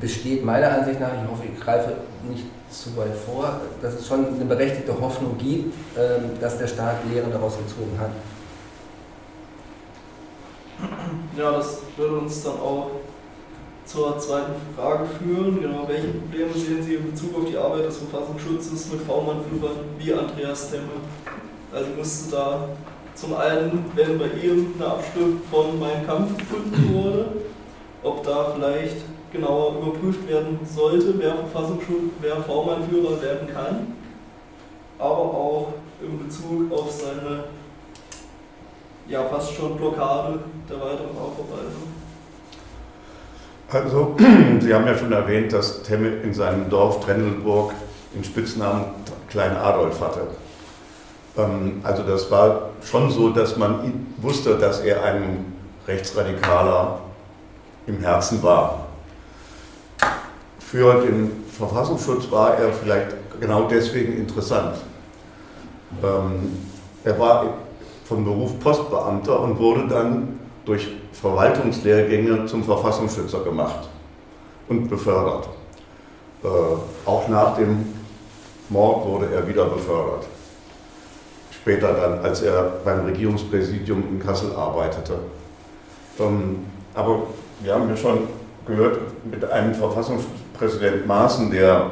[SPEAKER 7] besteht meiner Ansicht nach, ich hoffe, ich greife nicht zu weit vor, dass es schon eine berechtigte Hoffnung gibt, ähm, dass der Staat Lehren daraus gezogen hat.
[SPEAKER 3] Ja, das würde uns dann auch zur zweiten Frage führen. Genau, welche Probleme sehen Sie in Bezug auf die Arbeit des Verfassungsschutzes mit V-Mann-Führern wie Andreas Temme? Also musste da zum einen, wenn bei ihm eine Abschrift von Mein Kampf gefunden wurde, ob da vielleicht genauer überprüft werden sollte, wer Verfassungsschutz, wer V-Mann-Führer werden kann, aber auch in Bezug auf seine ja fast schon Blockade der weiteren Aufarbeitung.
[SPEAKER 5] Also, Sie haben ja schon erwähnt, dass Temme in seinem Dorf Trendelburg den Spitznamen Klein Adolf hatte. Ähm, also das war schon so, dass man wusste, dass er ein Rechtsradikaler im Herzen war. Für den Verfassungsschutz war er vielleicht genau deswegen interessant. Ähm, er war von Beruf Postbeamter und wurde dann durch Verwaltungslehrgänge zum Verfassungsschützer gemacht und befördert. Äh, auch nach dem Mord wurde er wieder befördert. Später dann, als er beim Regierungspräsidium in Kassel arbeitete. Ähm, aber wir haben ja schon gehört, mit einem Verfassungspräsident Maaßen, der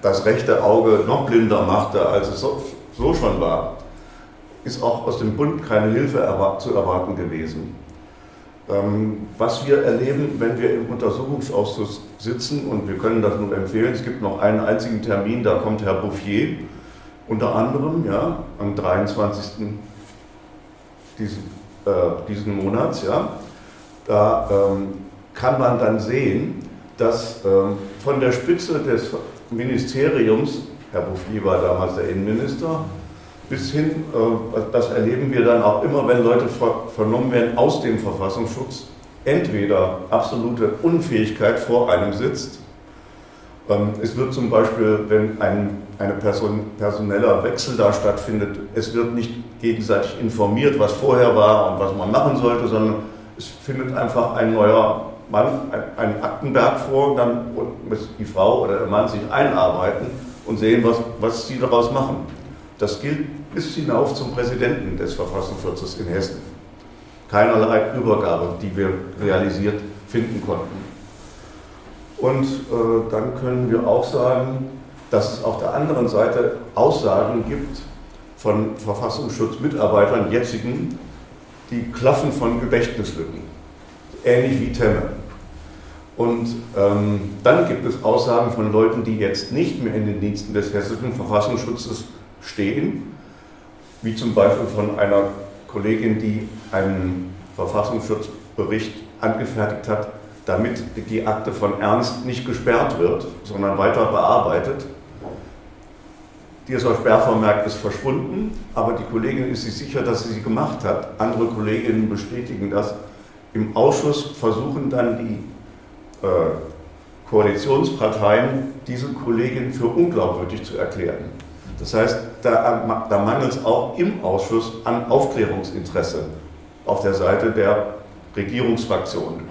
[SPEAKER 5] das rechte Auge noch blinder machte, als es so, so schon war, ist auch aus dem Bund keine Hilfe zu erwarten gewesen. Ähm, was wir erleben, wenn wir im Untersuchungsausschuss sitzen, und wir können das nur empfehlen, es gibt noch einen einzigen Termin, da kommt Herr Bouffier, unter anderem ja, am 23. diesen, äh, diesen Monats, ja, da ähm, kann man dann sehen, dass ähm, von der Spitze des Ministeriums, Herr Bouffier war damals der Innenminister, bis hin, äh, das erleben wir dann auch immer, wenn Leute vernommen werden aus dem Verfassungsschutz, entweder absolute Unfähigkeit vor einem sitzt. Ähm, es wird zum Beispiel, wenn ein eine Person, personeller Wechsel da stattfindet, es wird nicht gegenseitig informiert, was vorher war und was man machen sollte, sondern es findet einfach ein neuer Mann, ein, ein Aktenberg vor, dann muss die Frau oder der Mann sich einarbeiten und sehen, was, was sie daraus machen. Das gilt bis hinauf zum Präsidenten des Verfassungsschutzes in Hessen. Keinerlei Übergabe, die wir realisiert finden konnten. Und äh, dann können wir auch sagen, dass es auf der anderen Seite Aussagen gibt von Verfassungsschutzmitarbeitern, jetzigen, die Klaffen von Gedächtnislücken, ähnlich wie Temme. Und ähm, dann gibt es Aussagen von Leuten, die jetzt nicht mehr in den Diensten des hessischen Verfassungsschutzes stehen, wie zum Beispiel von einer Kollegin, die einen Verfassungsschutzbericht angefertigt hat, damit die Akte von Ernst nicht gesperrt wird, sondern weiter bearbeitet. Dieser Sperrvermerk ist verschwunden, aber die Kollegin ist sich sicher, dass sie sie gemacht hat. Andere Kolleginnen bestätigen das. Im Ausschuss versuchen dann die äh, Koalitionsparteien, diese Kollegin für unglaubwürdig zu erklären. Das heißt, da, da mangelt es auch im Ausschuss an Aufklärungsinteresse auf der Seite der Regierungsfraktionen.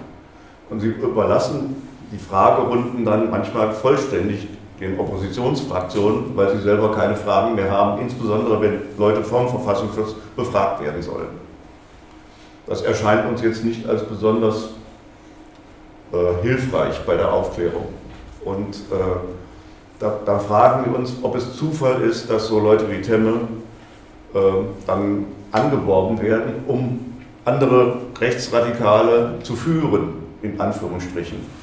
[SPEAKER 5] Und sie überlassen die Fragerunden dann manchmal vollständig den Oppositionsfraktionen, weil sie selber keine Fragen mehr haben, insbesondere wenn Leute vom Verfassungsschutz befragt werden sollen. Das erscheint uns jetzt nicht als besonders äh, hilfreich bei der Aufklärung. Und äh, da, da, fragen wir uns, ob es Zufall ist, dass so Leute wie Temme äh, dann angeworben werden, um andere Rechtsradikale zu führen, in Anführungsstrichen.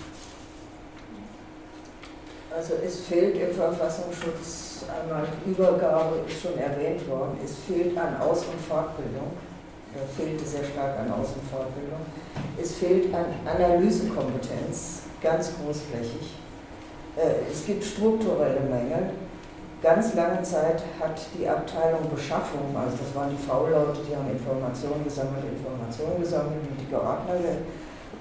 [SPEAKER 6] Also es fehlt im Verfassungsschutz einmal Übergabe, ist schon erwähnt worden, es fehlt an Aus- und Fortbildung. Da fehlt es sehr stark an Aus- und Fortbildung. Es fehlt an Analysekompetenz, ganz großflächig. Äh, es gibt strukturelle Mängel. Ganz lange Zeit hat die Abteilung Beschaffung, also das waren die V-Leute, die haben Informationen gesammelt, Informationen gesammelt und die Geordner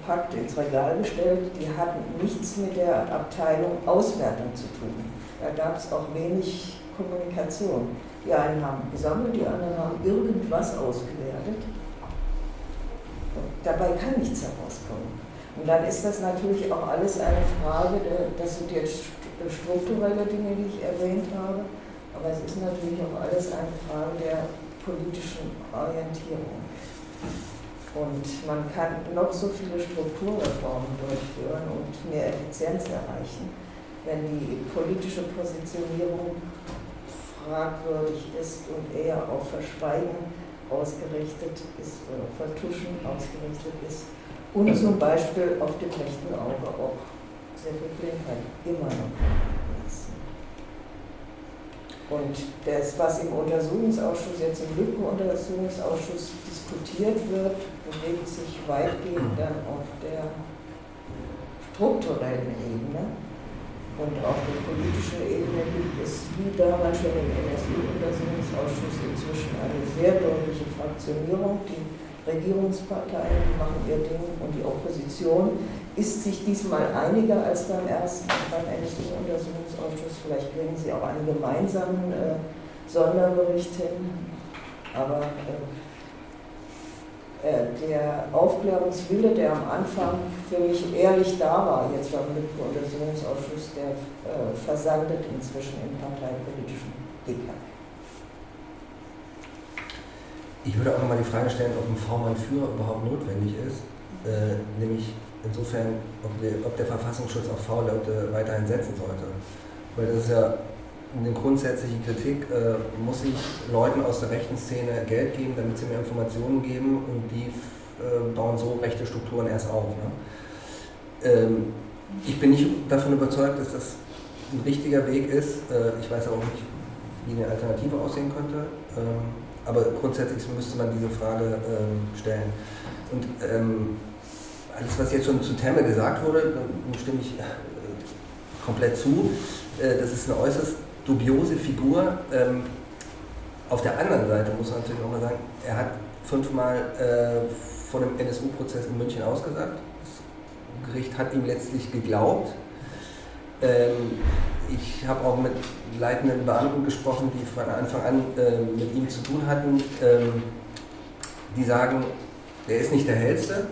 [SPEAKER 6] gepackt, ins Regal gestellt, die hatten nichts mit der Abteilung Auswertung zu tun. Da gab es auch wenig Kommunikation. Die einen haben gesammelt, die anderen haben irgendwas ausgewertet. Und dabei kann nichts herauskommen. Und dann ist das natürlich auch alles eine Frage, das sind jetzt strukturelle Dinge, die ich erwähnt habe, aber es ist natürlich auch alles eine Frage der politischen Orientierung. Und man kann noch so viele Strukturreformen durchführen und mehr Effizienz erreichen, wenn die politische Positionierung fragwürdig ist und eher auf Verschweigen ausgerichtet ist, oder Vertuschen ausgerichtet ist und zum Beispiel auf dem rechten Auge auch sehr viel Blindheit immer noch. Und das, was im Untersuchungsausschuss, jetzt im Lückenuntersuchungsausschuss diskutiert wird, bewegt sich weitgehend dann auf der strukturellen Ebene. Und auf der politischen Ebene gibt es, wie damals schon im NSU-Untersuchungsausschuss, inzwischen eine sehr deutliche Fraktionierung. Die Regierungsparteien machen ihr Ding und die Opposition ist sich diesmal einiger als beim ersten beim NSU-Untersuchungsausschuss. Vielleicht kriegen sie auch einen gemeinsamen äh, Sonderbericht hin. Aber äh, äh, der Aufklärungswille, der am Anfang für mich ehrlich da war, jetzt beim Untersuchungsausschuss, der äh, versandet inzwischen im parteipolitischen Hickhack.
[SPEAKER 7] Ich würde auch nochmal die Frage stellen, ob ein V-Mann-Führer überhaupt notwendig ist. Äh, nämlich insofern, ob der, ob der, Verfassungsschutz auf V-Leute weiterhin setzen sollte. Weil das ist ja eine grundsätzliche Kritik, äh, muss ich Leuten aus der rechten Szene Geld geben, damit sie mir Informationen geben und die äh, bauen so rechte Strukturen erst auf. Ne? Ähm, ich bin nicht davon überzeugt, dass das ein richtiger Weg ist. Äh, ich weiß auch nicht, wie eine Alternative aussehen könnte. Ähm, aber grundsätzlich müsste man diese Frage ähm, stellen. Und ähm, alles, was jetzt schon zu Temme gesagt wurde, stimme ich äh, komplett zu. Äh, das ist eine äußerst dubiose Figur. Ähm, auf der anderen Seite muss man natürlich auch mal sagen, er hat fünfmal äh, vor dem NSU-Prozess in München ausgesagt. Das Gericht hat ihm letztlich geglaubt. Ähm, ich habe auch mit leitenden Beamten gesprochen, die von Anfang an mit ihm zu tun hatten. Ähm, die sagen, er ist nicht der Hellste.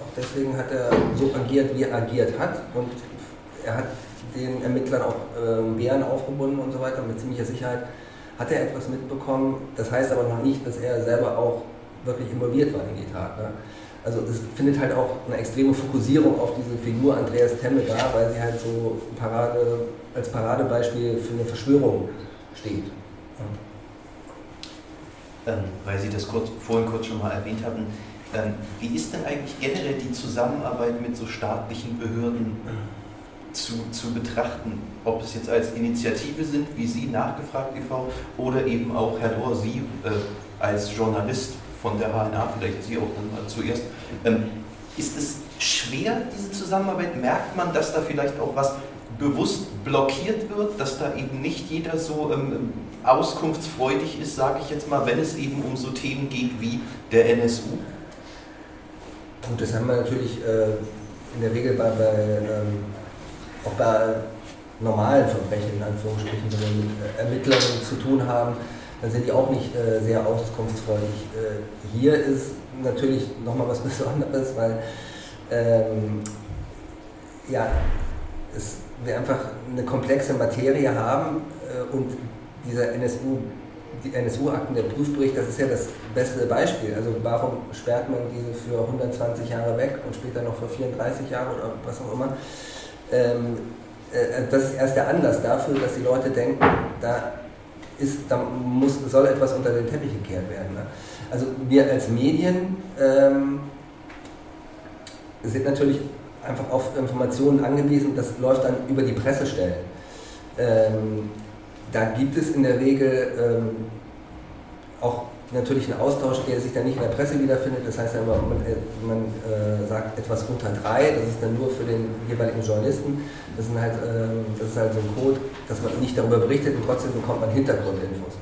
[SPEAKER 7] Auch deswegen hat er so agiert, wie er agiert hat. Und er hat den Ermittlern auch äh, Bären aufgebunden und so weiter. Und mit ziemlicher Sicherheit hat er etwas mitbekommen. Das heißt aber noch nicht, dass er selber auch wirklich involviert war in die Tat. Ne? also es findet halt auch eine extreme Fokussierung auf diese Figur Andreas Temme da, weil sie halt so Parade, als Paradebeispiel für eine Verschwörung steht.
[SPEAKER 4] ähm, weil Sie das kurz, vorhin kurz schon mal erwähnt hatten. Wie ist denn eigentlich generell die Zusammenarbeit mit so staatlichen Behörden zu, zu betrachten? Ob es jetzt als Initiative sind, wie Sie nachgefragt e.V., oder eben auch, Herr Dohr, Sie äh, als Journalist von der HNA, vielleicht Sie auch dann mal zuerst. Ähm, ist es schwer, diese Zusammenarbeit? Merkt man, dass da vielleicht auch was bewusst blockiert wird, dass da eben nicht jeder so ähm, auskunftsfreudig ist, sage ich jetzt mal, wenn es eben um so Themen geht wie der NSU?
[SPEAKER 7] Und das haben wir natürlich äh, in der Regel bei, bei ähm, auch bei normalen Verbrechen, in Anführungsstrichen, wenn wir mit äh, Ermittlungen zu tun haben, dann sind die auch nicht äh, sehr auskunftsfreudig. Äh, hier ist natürlich nochmal was Besonderes, weil ähm, ja, es, wir einfach eine komplexe Materie haben äh, und dieser NSU, die NSU-Akten, der Prüfbericht, das ist ja das beste Beispiel. Also warum sperrt man diese für 120 Jahre weg und später noch für 34 Jahre oder was auch immer? Ähm, äh, das ist erst der Anlass dafür, dass die Leute denken, da, ist, da muss, soll etwas unter den Teppich gekehrt werden. Ne? Also wir als Medien ähm, sind natürlich einfach auf Informationen angewiesen, das läuft dann über die Pressestellen. Ähm, da gibt es in der Regel ähm, auch natürlich einen Austausch, der sich dann nicht in der Presse wiederfindet. Das heißt, man, man äh, sagt etwas unter drei, das ist dann nur für den jeweiligen Journalisten. Das, sind halt, äh, das ist halt so ein Code, dass man nicht darüber berichtet und trotzdem bekommt man Hintergrundinfos.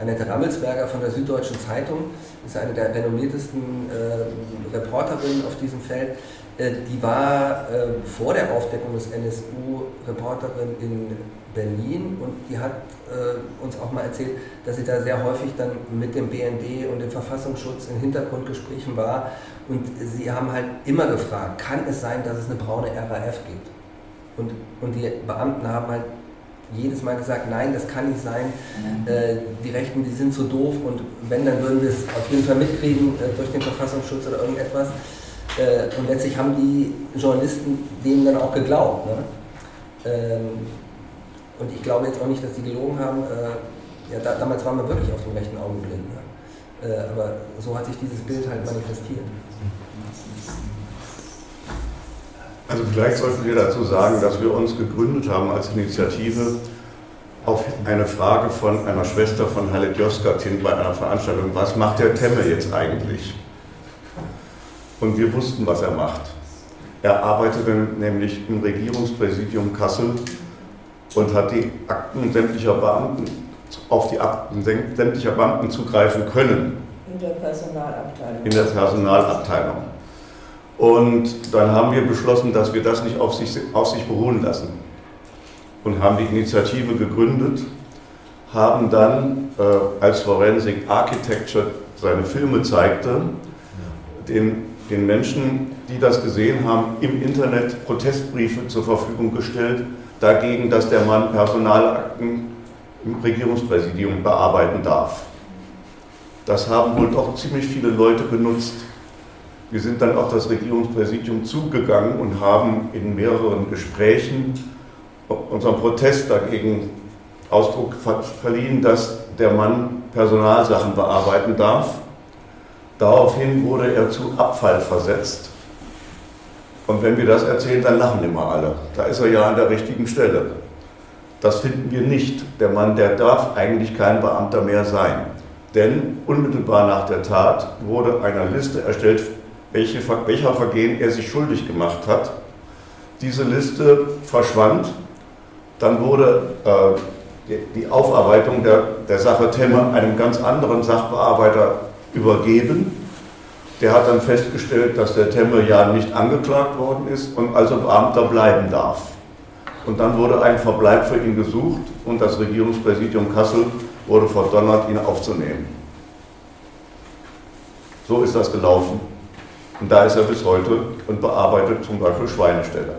[SPEAKER 7] Annette Rammelsberger von der Süddeutschen Zeitung ist eine der renommiertesten äh, Reporterinnen auf diesem Feld. Äh, die war äh, vor der Aufdeckung des NSU Reporterin in Berlin und die hat äh, uns auch mal erzählt, dass sie da sehr häufig dann mit dem BND und dem Verfassungsschutz in Hintergrundgesprächen war und sie haben halt immer gefragt, kann es sein, dass es eine braune RAF gibt? Und, und die Beamten haben halt jedes Mal gesagt, nein, das kann nicht sein, äh, die Rechten, die sind so doof und wenn, dann würden wir es auf jeden Fall mitkriegen äh, durch den Verfassungsschutz oder irgendetwas. Äh, und letztlich haben die Journalisten denen dann auch geglaubt. Ne? Ähm, und ich glaube jetzt auch nicht, dass die gelogen haben. Äh, ja, da, damals waren wir wirklich auf dem rechten Auge blind. Ne? Äh, aber so hat sich dieses Bild halt manifestiert.
[SPEAKER 5] Also vielleicht sollten wir dazu sagen, dass wir uns gegründet haben als Initiative auf eine Frage von einer Schwester von Halit Yozgat hin bei einer Veranstaltung, was macht der Temme jetzt eigentlich? Und wir wussten, was er macht. Er arbeitete nämlich im Regierungspräsidium Kassel und hat die Akten sämtlicher Beamten auf die Akten sämtlicher Beamten zugreifen können.
[SPEAKER 6] In der Personalabteilung.
[SPEAKER 5] In der Personalabteilung. Und dann haben wir beschlossen, dass wir das nicht auf sich, auf sich beruhen lassen. Und haben die Initiative gegründet, haben dann, äh, als Forensic Architecture seine Filme zeigte, den, den Menschen, die das gesehen haben, im Internet Protestbriefe zur Verfügung gestellt, dagegen, dass der Mann Personalakten im Regierungspräsidium bearbeiten darf. Das haben wohl doch ziemlich viele Leute benutzt. Wir sind dann auf das Regierungspräsidium zugegangen und haben in mehreren Gesprächen unseren Protest dagegen Ausdruck verliehen, dass der Mann Personalsachen bearbeiten darf. Daraufhin wurde er zu Abfall versetzt. Und wenn wir das erzählen, dann lachen immer alle. Da ist er ja an der richtigen Stelle. Das finden wir nicht. Der Mann, der darf eigentlich kein Beamter mehr sein. Denn unmittelbar nach der Tat wurde eine Liste erstellt, welche, welcher Vergehen er sich schuldig gemacht hat. Diese Liste verschwand. Dann wurde äh, die Aufarbeitung der, der Sache Temme einem ganz anderen Sachbearbeiter übergeben. Der hat dann festgestellt, dass der Temme ja nicht angeklagt worden ist und also Beamter bleiben darf. Und dann wurde ein Verbleib für ihn gesucht und das Regierungspräsidium Kassel wurde verdonnert, ihn aufzunehmen. So ist das gelaufen. Und da ist er bis heute und bearbeitet zum Beispiel Schweineställe.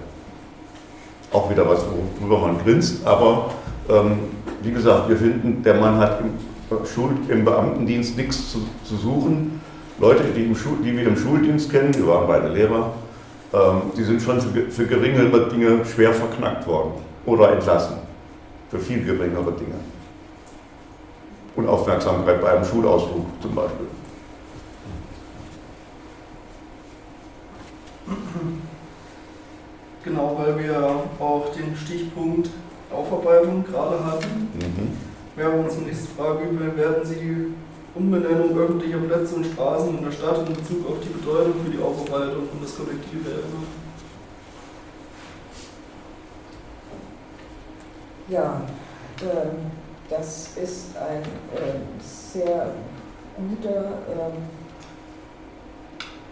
[SPEAKER 5] Auch wieder was, worüber man grinst, aber ähm, wie gesagt, wir finden, der Mann hat im, Schul im Beamtendienst nichts zu, zu suchen Leute, die, im Schul, die wir im Schuldienst kennen, wir waren beide Lehrer, ähm, die sind schon für, für geringere Dinge schwer verknackt worden oder entlassen. Für viel geringere Dinge. Unaufmerksamkeit bei einem Schulausflug zum Beispiel.
[SPEAKER 3] Genau, weil wir auch den Stichpunkt Aufarbeitung gerade hatten. Mhm. Wäre unsere nächste Frage, werden Sie die Umbenennung öffentlicher Plätze und Straßen in der Stadt in Bezug auf die Bedeutung für die Aufarbeitung und das kollektive Erinnern?
[SPEAKER 6] Ja, ähm, das ist ein äh, sehr guter äh,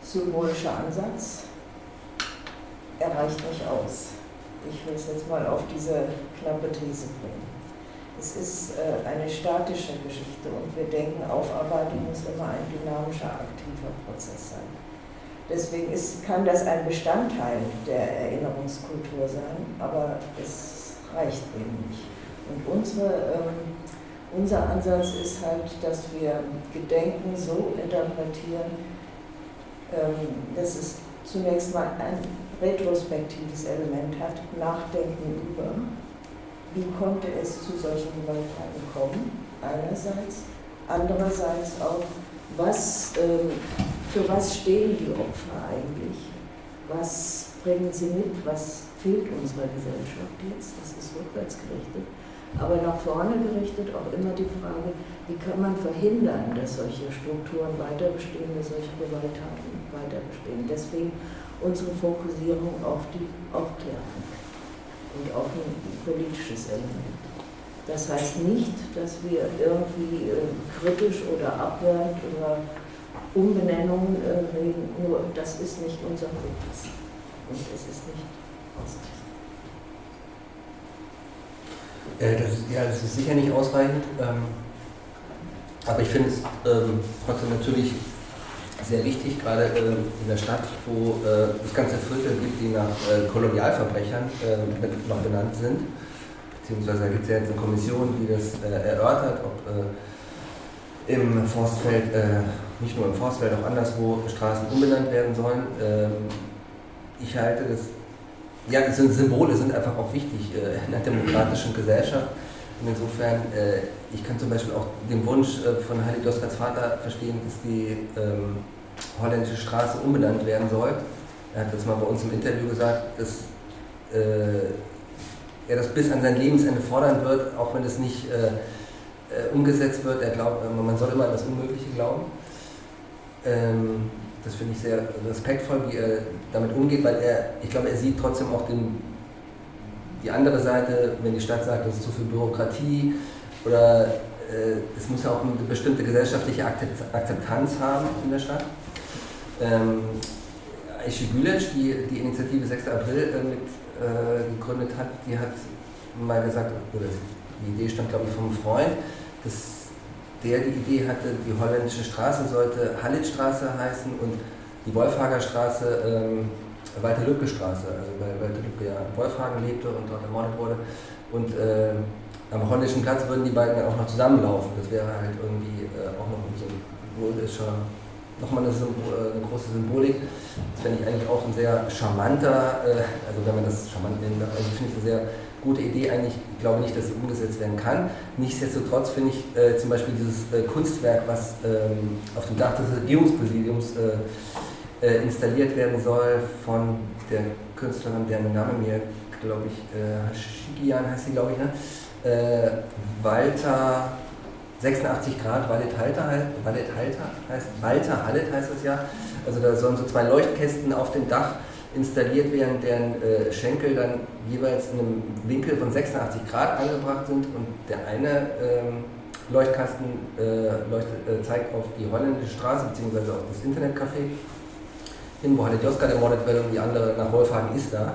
[SPEAKER 6] symbolischer Ansatz. Er reicht nicht aus. Ich will es jetzt mal auf diese knappe These bringen. Es ist äh, eine statische Geschichte und wir denken, Aufarbeitung muss immer ein dynamischer, aktiver Prozess sein. Deswegen ist, kann das ein Bestandteil der Erinnerungskultur sein, aber es reicht eben nicht. Und unsere, ähm, unser Ansatz ist halt, dass wir Gedenken so interpretieren, ähm, dass es zunächst mal ein retrospektives Element hat, Nachdenken über wie konnte es zu solchen Gewalttaten kommen, einerseits, andererseits auch, was, ähm, für was stehen die Opfer eigentlich, was bringen sie mit, was fehlt unserer Gesellschaft jetzt, das ist rückwärts gerichtet, aber nach vorne gerichtet auch immer die Frage, wie kann man verhindern, dass solche Strukturen weiter bestehen, dass solche Gewalttaten weiter bestehen. Deswegen unsere Fokussierung auf die Aufklärung und auch ein politisches Element. Das heißt nicht, dass wir irgendwie äh, kritisch oder abwertend über Umbenennungen äh, reden, nur das ist nicht unser Fokus. Und es ist nicht ausreichend.
[SPEAKER 7] Äh, das ja, das ist sicher nicht ausreichend. Ähm, aber ich finde es ähm, trotzdem natürlich sehr wichtig, gerade äh, in der Stadt, wo äh, es ganze Viertel gibt, die nach äh, Kolonialverbrechern äh, noch benannt sind. Beziehungsweise da gibt es ja jetzt eine Kommission, die das äh, erörtert, ob äh, im Forstfeld, nicht nur im Forstfeld, auch anderswo Straßen umbenannt werden sollen. Ähm, ich halte das, ja, das sind Symbole sind einfach auch wichtig in einer demokratischen Gesellschaft. Und insofern, äh, ich kann zum Beispiel auch den Wunsch äh, von Heidi Doskats Vater verstehen, dass die ähm, holländische Straße umbenannt werden soll. Er hat das mal bei uns im Interview gesagt, dass äh, er das bis an sein Lebensende fordern wird, auch wenn es nicht äh, äh, umgesetzt wird. Er glaubt, äh, man soll immer an das Unmögliche glauben. Ähm, das finde ich sehr respektvoll, wie er damit umgeht, weil er, ich glaube, er sieht trotzdem auch den die andere Seite, wenn die Stadt sagt, es ist zu viel Bürokratie oder äh, es muss ja auch eine bestimmte gesellschaftliche Akzeptanz haben in der Stadt. Ähm, Aishi Gülec, die die Initiative 6. April äh, mit äh, gegründet hat, die hat mal gesagt, oder die Idee stand glaube ich vom Freund, dass der die Idee hatte, die holländische Straße sollte Hallitstraße heißen und die Wolfhager Straße ähm, Walter Lübcke Straße, also weil Walter Lübcke ja in Wolfhagen lebte und dort ermordet wurde. Und äh, am holländischen Platz würden die beiden dann auch noch zusammenlaufen. Das wäre halt irgendwie äh, auch noch ein symbolischer, nochmal eine, äh, eine, große Symbolik. Das fände ich eigentlich auch ein sehr charmanter, äh, also wenn man das charmant nennt, also finde ich eine sehr gute Idee eigentlich. Ich glaube nicht, dass sie umgesetzt werden kann. Nichtsdestotrotz finde ich äh, zum Beispiel dieses äh, Kunstwerk, was ähm, auf dem Dach des Regierungspräsidiums äh, installiert werden soll von der Künstlerin, deren Name mir, glaube ich, äh, Shigian heißt sie, glaube ich, ne? Äh, Walter 86 Grad, Wallet Halter, Wallet Halter heißt, Walter Hallet heißt es ja. Also da sollen so zwei Leuchtkästen auf dem Dach installiert werden, deren äh, Schenkel dann jeweils in einem Winkel von 86 Grad angebracht sind und der eine ähm, Leuchtkasten äh, leuchtet, äh, zeigt auf die holländische Straße bzw. auf das Internetcafé hin, wo halt Joska ermordet wird und die andere nach Wolfhagen ist da.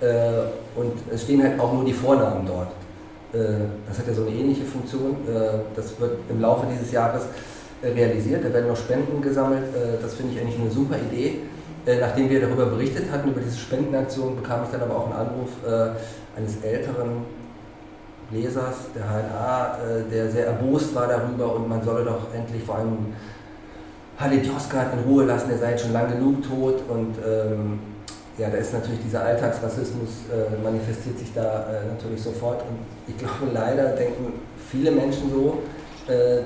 [SPEAKER 7] Äh, und es stehen halt auch nur die Vornamen dort. Äh, das hat ja so eine ähnliche Funktion. Äh, das wird im Laufe dieses Jahres äh, realisiert. Da werden noch Spenden gesammelt. Das finde ich eigentlich eine super Idee. Nachdem wir darüber berichtet hatten, über diese Spendenaktion, bekam ich dann aber auch einen Anruf eines älteren Lesers der HNA, der sehr erbost war darüber und man solle doch endlich vor allem Halit Yozgat in Ruhe lassen, der sei jetzt schon lang genug tot und ähm, ja, da ist natürlich dieser Alltagsrassismus äh, manifestiert sich da äh, natürlich sofort und ich glaube leider denken viele Menschen so, äh,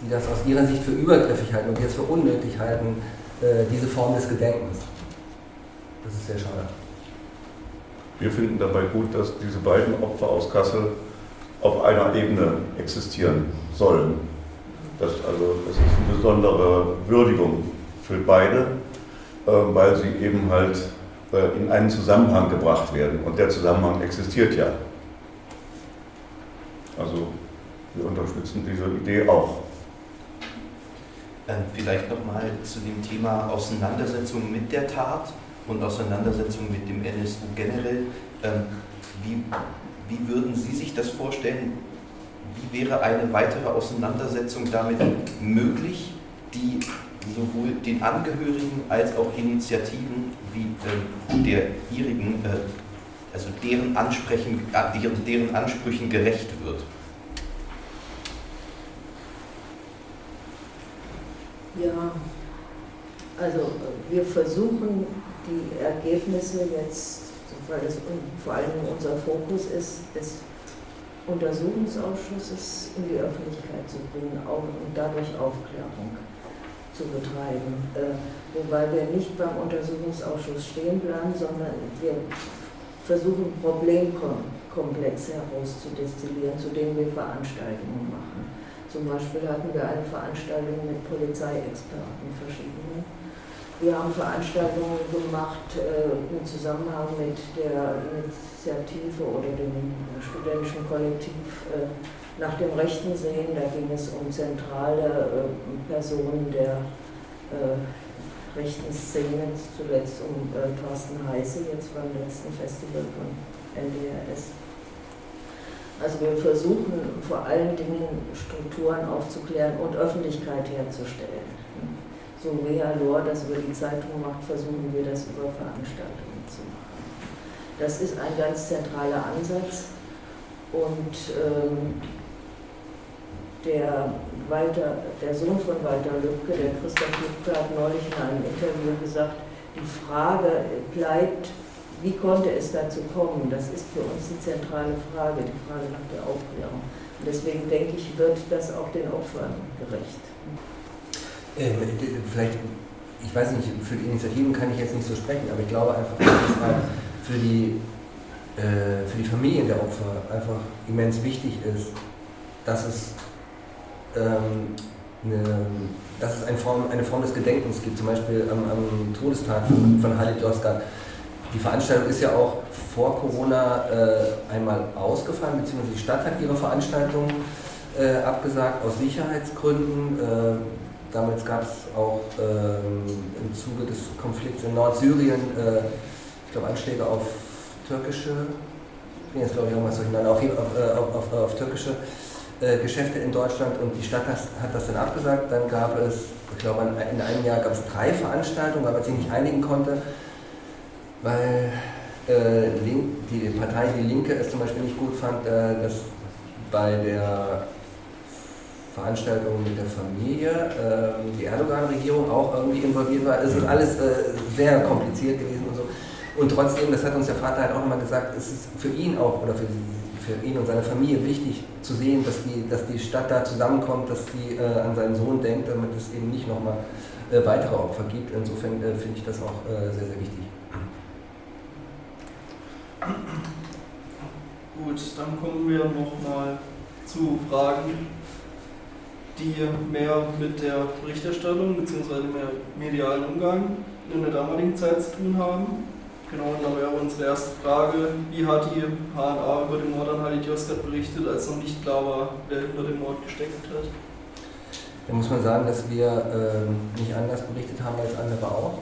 [SPEAKER 7] die das aus ihrer Sicht für übergriffig halten und es für unnötig halten, äh, diese Form des Gedenkens. Das ist sehr schade.
[SPEAKER 5] Wir finden dabei gut, dass diese beiden Opfer aus Kassel auf einer Ebene existieren sollen. Das, also, das ist eine besondere Würdigung für beide, äh, weil sie eben halt in einen Zusammenhang gebracht werden. Und der Zusammenhang existiert ja. Also wir unterstützen diese Idee auch.
[SPEAKER 4] Vielleicht nochmal zu dem Thema Auseinandersetzung mit der Tat und Auseinandersetzung mit dem NSU generell. Ähm, wie, wie würden Sie sich das vorstellen? Wie wäre eine weitere Auseinandersetzung damit möglich, die sowohl den Angehörigen als auch Initiativen wie äh, der ihrigen, äh, also deren, Ansprechen, äh, deren, deren Ansprüchen gerecht wird?
[SPEAKER 6] Ja, also wir versuchen die Ergebnisse jetzt, weil das vor allem unser Fokus ist, des Untersuchungsausschusses in die Öffentlichkeit zu bringen und dadurch Aufklärung zu betreiben. Äh, wobei wir nicht beim Untersuchungsausschuss stehen bleiben, sondern wir versuchen Problemkomplexe herauszudestillieren, zu denen wir Veranstaltungen machen. Zum Beispiel hatten wir eine Veranstaltung mit Polizeiexperten verschiedene. Wir haben Veranstaltungen gemacht äh, im Zusammenhang mit der Initiative oder dem studentischen Kollektiv äh, nach dem rechten Sehen. Da ging es um zentrale äh, Personen der äh, rechten Szene, zuletzt um äh, Thorsten Heiße, jetzt beim letzten Festival von NDRS. Also wir versuchen vor allen Dingen Strukturen aufzuklären und Öffentlichkeit herzustellen. So wie Herr Lohr das über die Zeitung macht, versuchen wir das über Veranstaltungen zu machen. Das ist ein ganz zentraler Ansatz und ähm, der, Walter, der Sohn von Walter Lübcke, der Christoph Lübcke, hat neulich in einem Interview gesagt, die Frage bleibt, wie konnte es dazu kommen? Das ist für uns die zentrale Frage, die Frage nach der Aufklärung. Und deswegen denke ich, wird das auch den Opfern gerecht.
[SPEAKER 7] Ähm, vielleicht, ich weiß nicht, für die Initiativen kann ich jetzt nicht so sprechen, aber ich glaube einfach, dass es halt für die, äh, für die Familien der Opfer einfach immens wichtig ist, dass es, ähm, eine, dass es eine Form, eine Form des Gedenkens gibt, zum Beispiel am, am Todestag von, von Halit Yozgat die Veranstaltung ist ja auch vor Corona äh, einmal ausgefallen, beziehungsweise die Stadt hat ihre Veranstaltung äh, abgesagt aus Sicherheitsgründen. Äh, damals gab es auch ähm, im Zuge des Konflikts in Nordsyrien, äh, ich glaube, Anschläge auf türkische, ich bin jetzt glaube ich irgendwas durcheinander, auf, auf, auf, auf türkische äh, Geschäfte in Deutschland und die Stadt hat, hat das dann abgesagt. Dann gab es, ich glaube, in einem Jahr gab es drei Veranstaltungen, weil man sich nicht einigen konnte weil äh, die Partei Die Linke es zum Beispiel nicht gut fand, äh, dass bei der Veranstaltung mit der Familie äh, die Erdogan-Regierung auch irgendwie involviert war. Es ist alles äh, sehr kompliziert gewesen und so. Und trotzdem, das hat uns der Vater halt auch nochmal gesagt, es ist für ihn auch oder für, für ihn und seine Familie wichtig zu sehen, dass die, dass die Stadt da zusammenkommt, dass sie äh, an seinen Sohn denkt, damit es eben nicht nochmal äh, weitere Opfer gibt. Insofern äh, finde ich das auch äh, sehr, sehr wichtig.
[SPEAKER 3] Gut, dann kommen wir nochmal zu Fragen, die mehr mit der Berichterstattung bzw. dem medialen Umgang in der damaligen Zeit zu tun haben. Genau, und da wäre unsere erste Frage, wie hat die HNA über den Mord an Halit Yozgat berichtet, als noch nicht klar war, wer hinter dem Mord gesteckt hat?
[SPEAKER 7] Da muss man sagen, dass wir äh, nicht anders berichtet haben als andere auch.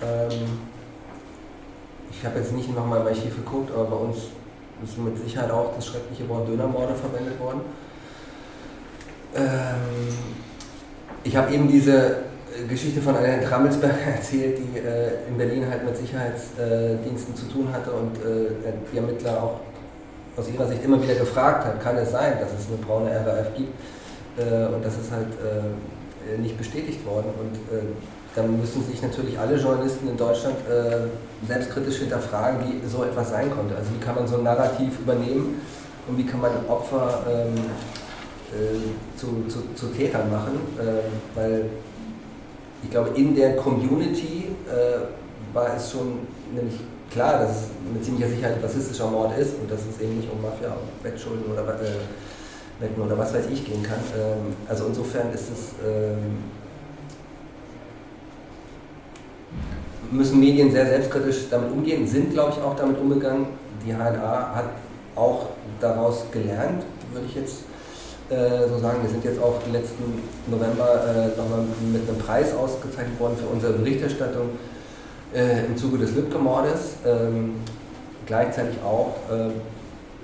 [SPEAKER 7] Ähm, ich habe jetzt nicht nochmal im Archiv geguckt, aber bei uns ist mit Sicherheit auch das schreckliche Wort Dönermorde verwendet worden. Ähm, ich habe eben diese Geschichte von Annette Trammelsberg erzählt, die äh, in Berlin halt mit Sicherheitsdiensten zu tun hatte und äh, die Ermittler auch aus ihrer Sicht immer wieder gefragt hat, kann es sein, dass es eine braune RAF gibt? Äh, und das ist halt äh, nicht bestätigt worden. Und äh, dann müssen sich natürlich alle Journalisten in Deutschland äh, selbstkritisch hinterfragen, wie so etwas sein konnte. Also wie kann man so ein Narrativ übernehmen und wie kann man Opfer ähm, zu, zu, zu, Tätern machen, äh, weil ich glaube, in der Community äh, war es schon nämlich klar, dass es mit ziemlicher Sicherheit rassistischer Mord ist und dass es eben nicht um Mafia, Wettschulden oder äh, Wetten oder was weiß ich gehen kann. Ähm, also insofern ist es ähm, müssen Medien sehr selbstkritisch damit umgehen, sind glaube ich auch damit umgegangen. Die HNA hat auch daraus gelernt, würde ich jetzt äh, so sagen. Wir sind jetzt auch im letzten November äh, nochmal mit einem Preis ausgezeichnet worden für unsere Berichterstattung äh, im Zuge des Lübcke-Mordes. Ähm, gleichzeitig auch, äh,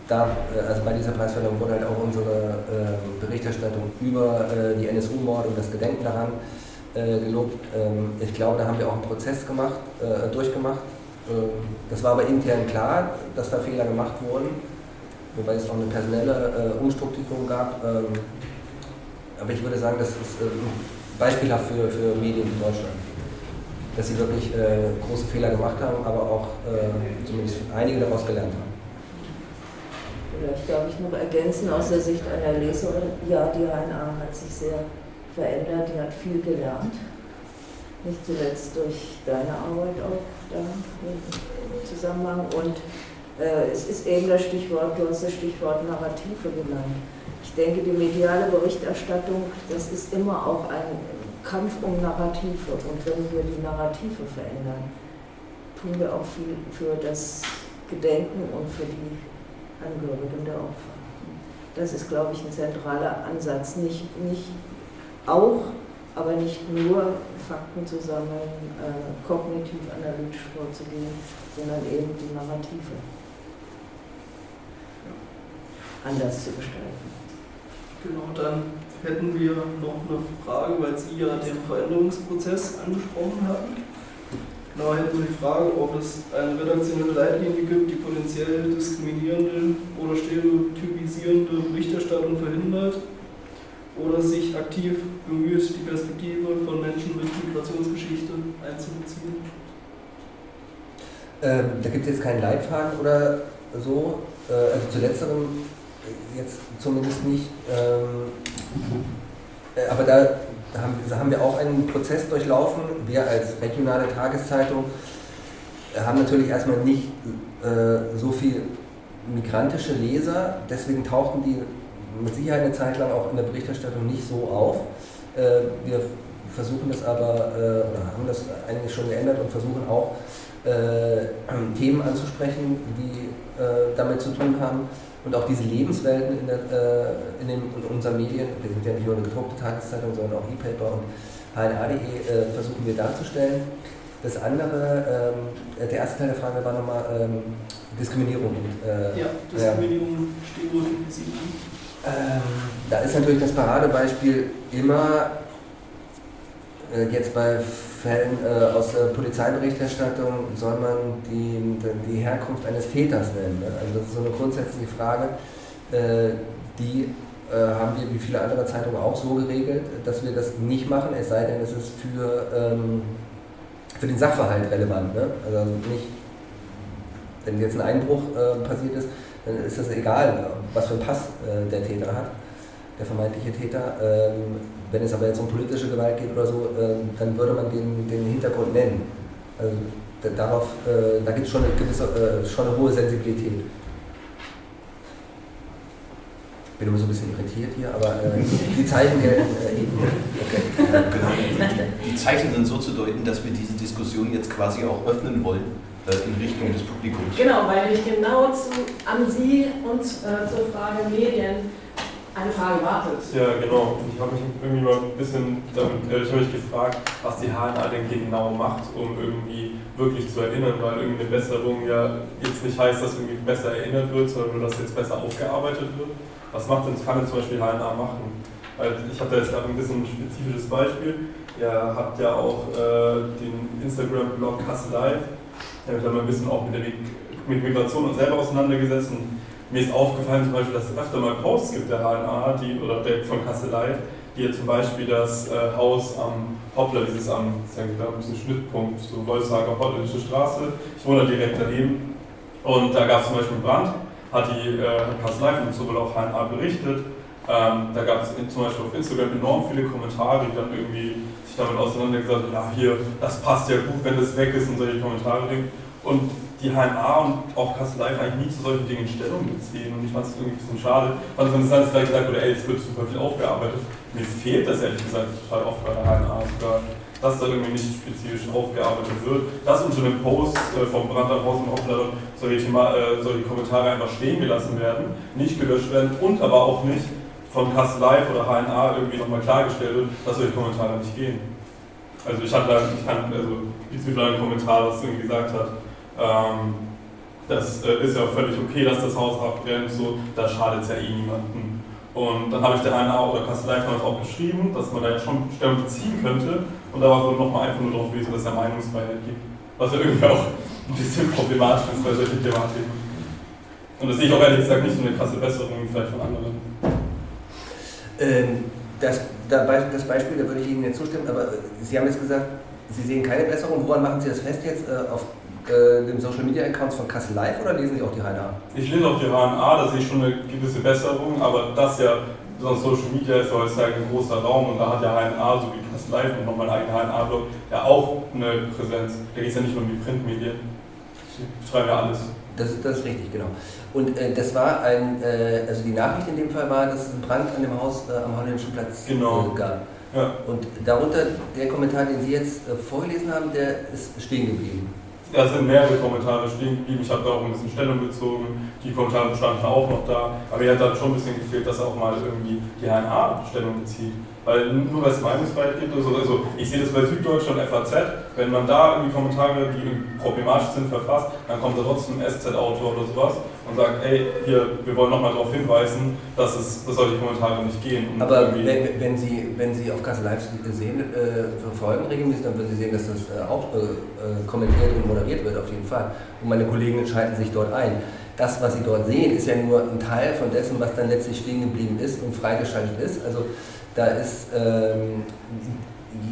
[SPEAKER 7] da, äh, also bei dieser Preisverleihung wurde halt auch unsere Berichterstattung über die NSU-Morde und das Gedenken daran gelobt. Ähm, ich glaube, da haben wir auch einen Prozess gemacht, durchgemacht. Ähm, das war aber intern klar, dass da Fehler gemacht wurden wobei es auch eine personelle äh, Umstrukturierung gab. Ähm, aber ich würde sagen, das ist äh, beispielhaft für, für Medien in Deutschland. Dass sie wirklich äh, große Fehler gemacht haben, aber auch äh, zumindest einige daraus gelernt haben.
[SPEAKER 6] Vielleicht darf ich noch ergänzen aus der Sicht einer Leserin. Ja, die HNA hat sich sehr verändert, die hat viel gelernt. Nicht zuletzt durch deine Arbeit auch da im Zusammenhang. Und es ist eben das Stichwort, du hast das Stichwort Narrative genannt. Ich denke, die mediale Berichterstattung, das ist immer auch ein Kampf um Narrative. Und wenn wir die Narrative verändern, tun wir auch viel für das Gedenken und für die Angehörigen der Opfer. Das ist, glaube ich, ein zentraler Ansatz. Nicht, nicht auch, aber nicht nur Fakten zu sammeln, äh, kognitiv analytisch vorzugehen, sondern eben die Narrative anders zu gestalten.
[SPEAKER 3] Genau, dann hätten wir noch eine Frage, weil Sie ja den Veränderungsprozess angesprochen hatten. Genau, hätten wir die Frage, ob es eine redaktionelle Leitlinie gibt, die potenziell diskriminierende oder stereotypisierende Berichterstattung verhindert oder sich aktiv bemüht, die Perspektive von Menschen mit Migrationsgeschichte einzubeziehen?
[SPEAKER 7] Ähm, da gibt es jetzt keinen Leitfaden oder so. Äh, also zu letzterem jetzt zumindest nicht. Ähm, äh, aber da haben, da haben wir auch einen Prozess durchlaufen. Wir als regionale Tageszeitung äh, haben natürlich erstmal nicht äh, so viel migrantische Leser, deswegen tauchten die mit Sicherheit eine Zeit lang auch in der Berichterstattung nicht so auf. Äh, wir versuchen das aber, äh, oder haben das eigentlich schon geändert und versuchen auch äh, Themen anzusprechen, die damit zu tun haben und auch diese Lebenswelten in, der, äh, in, den, in unseren Medien, wir sind ja nicht nur eine gedruckte Tageszeitung, sondern auch E-Paper und HNA.de äh, versuchen wir darzustellen. Das andere, ähm, der erste Teil der Frage war nochmal ähm, Diskriminierung. Und,
[SPEAKER 3] äh, ja, Diskriminierung, Stereotypisierung.
[SPEAKER 7] Ähm, da ist natürlich das Paradebeispiel immer äh, jetzt bei Fällen äh, aus der Polizeiberichterstattung soll man die, die Herkunft eines Täters nennen. Ne? Also das ist so eine grundsätzliche Frage, äh, die äh, haben wir wie viele andere Zeitungen auch so geregelt, dass wir das nicht machen, es sei denn, es ist für, ähm, für den Sachverhalt relevant. Ne? Also nicht, wenn jetzt ein Einbruch äh, passiert ist, dann ist das egal, was für einen Pass äh, der Täter hat der vermeintliche Täter. Ähm, wenn es aber jetzt um politische Gewalt geht oder so, ähm, dann würde man den, den Hintergrund nennen. Also darauf, äh, da gibt es schon eine gewisse, äh, schon eine hohe Sensibilität. Ich bin immer so ein bisschen irritiert hier, aber äh, die Zeichen gelten äh, eben. Okay.
[SPEAKER 4] Genau. Die Zeichen sind so zu deuten, dass wir diese Diskussion jetzt quasi auch öffnen wollen äh, in Richtung des Publikums.
[SPEAKER 1] Genau, weil ich genau zu, an Sie und äh, zur Frage Medien eine Frage wartet.
[SPEAKER 8] Ja, genau. Ich habe mich irgendwie mal ein bisschen damit, äh, ich mich gefragt, was die HNA denn genau macht, um irgendwie wirklich zu erinnern, weil irgendwie eine Besserung ja jetzt nicht heißt, dass irgendwie besser erinnert wird, sondern nur, dass jetzt besser aufgearbeitet wird. Was macht denn, kann denn zum Beispiel HNA machen? Weil ich habe da jetzt gerade ein bisschen ein spezifisches Beispiel. Ihr habt ja auch äh, den Instagram-Blog Kassel Live. Da mal ein bisschen auch mit, der, mit Migration und selber auseinandergesetzt mir ist aufgefallen zum Beispiel, dass es öfter mal Posts gibt der HNA die, oder der von Kasselei, die ja zum Beispiel das äh, Haus am Hoppler, dieses am, ein Schnittpunkt, so Wolfshager Hopplerische Straße, ich wohne direkt daneben. Und da gab es zum Beispiel einen Brand, hat die äh, Kasselei und so wohl auch HNA berichtet, Ähm, da gab es zum Beispiel auf Instagram enorm viele Kommentare, die dann irgendwie sich damit auseinandergesetzt haben, ja hier, das passt ja gut, wenn das weg ist und solche Kommentare. Und die HNA und auch Kassel Live eigentlich nie zu solchen Dingen Stellung beziehen. Und ich fand es irgendwie ein bisschen schade. Fand es interessant, dass gleich gesagt wurde, ey, es wird super viel aufgearbeitet. Mir fehlt das ehrlich gesagt total oft bei der HNA sogar, dass da irgendwie nicht spezifisch aufgearbeitet wird. Dass unter einem Post äh, vom Brandhaus und Hauptleiter solche, äh, solche Kommentare einfach stehen gelassen werden, nicht gelöscht werden und aber auch nicht von Kassel Live oder HNA irgendwie nochmal klargestellt wird, dass solche Kommentare nicht gehen. Also ich hatte da, ich kann, also bezüglich einen Kommentar, was irgendwie gesagt hat, ähm, das äh, ist ja völlig okay, dass das Haus abgrenzt, so, da schadet es ja eh niemanden. Und dann habe ich der eine oder Kassel Live auch geschrieben, dass man da ja schon Stellung beziehen könnte. Und da war wohl nochmal einfach nur darauf gewesen, dass es ja Meinungsfreiheit gibt. Was ja irgendwie auch ein bisschen problematisch ist bei solchen Thematiken. Und das sehe ich auch ehrlich gesagt nicht so eine krasse Besserung vielleicht von anderen.
[SPEAKER 7] Ähm, das, das Beispiel, da würde ich Ihnen jetzt zustimmen, aber Sie haben jetzt gesagt, Sie sehen keine Besserung. Woran machen Sie das fest jetzt? Äh, auf äh, dem Social Media Accounts von Kassel Live oder lesen Sie auch die HNA?
[SPEAKER 8] Ich lese auch die HNA, da sehe ich schon eine gewisse Besserung, aber das ja, so Social Media ist ja heutzutage ein großer Raum und da hat ja HNA, so wie Kassel Live und noch mein eigener HNA-Blog, ja auch eine Präsenz. Da geht es ja nicht nur um die Printmedien. Ich schreibe ja alles.
[SPEAKER 7] Das, das ist richtig, genau. Und äh, das war ein, äh, also die Nachricht in dem Fall war, dass es einen Brand an dem Haus äh, am Holländischen Platz
[SPEAKER 8] genau.
[SPEAKER 7] Äh, gab. Ja. Und darunter der Kommentar, den Sie jetzt vorgelesen haben, der ist stehen geblieben.
[SPEAKER 8] Da sind mehrere Kommentare stehen geblieben. Ich habe da auch ein bisschen Stellung bezogen. Die Kommentare standen auch noch da. Aber mir hat dann schon ein bisschen gefehlt, dass auch mal irgendwie die HNA-Stellung bezieht. Weil nur weil es Meinungsfreiheit gibt, also, also ich sehe das bei Süddeutschland FAZ, wenn man da irgendwie Kommentare, die problematisch sind, verfasst, dann kommt da trotzdem ein SZ-Autor oder sowas und sagt, ey, hier, wir wollen nochmal darauf hinweisen, dass, es, dass solche Kommentare nicht gehen.
[SPEAKER 7] Und Aber wenn, wenn, Sie, wenn Sie auf Kassel Live sehen, äh, verfolgen regelmäßig, dann würden Sie sehen, dass das äh, auch äh, äh, kommentiert und moderiert wird, auf jeden Fall. Und meine Kollegen schalten sich dort ein. Das, was Sie dort sehen, ist ja nur ein Teil von dessen, was dann letztlich stehen geblieben ist und freigeschaltet ist. Also da ist ähm,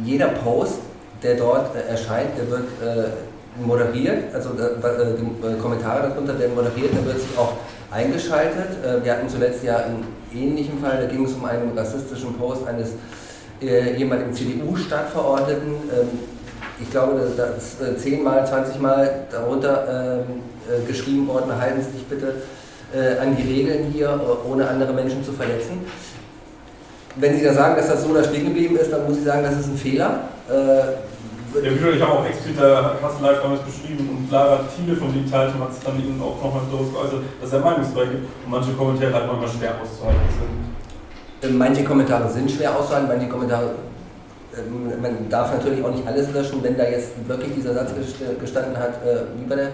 [SPEAKER 7] jeder Post, der dort äh, erscheint, der wird äh, moderiert, also äh, die äh, Kommentare darunter werden moderiert, da wird sich auch eingeschaltet. Äh, wir hatten zuletzt ja einen ähnlichen Fall, da ging es um einen rassistischen Post eines äh, ehemaligen CDU-Stadtverordneten. Ähm, ich glaube, da ist äh, zehnmal, zwanzigmal darunter ähm, geschrieben worden, halten Sie sich bitte an die Regeln hier, ohne andere Menschen zu verletzen wenn Sie da sagen, dass das so da stehen geblieben ist, dann muss ich sagen, das ist ein Fehler. Äh,
[SPEAKER 8] ja, ich habe auch explizit der Kassel Live damals beschrieben und Lara Thiele von Digitalteam hat es dann eben auch nochmal daraus geäußert, dass er Meinungsfreiheit gibt und manche Kommentare halt manchmal schwer auszuhalten sind.
[SPEAKER 7] Äh, manche Kommentare sind schwer auszuhalten, manche Kommentare, äh, man darf natürlich auch nicht alles löschen, wenn da jetzt wirklich dieser Satz gestanden hat, äh, wie bei der.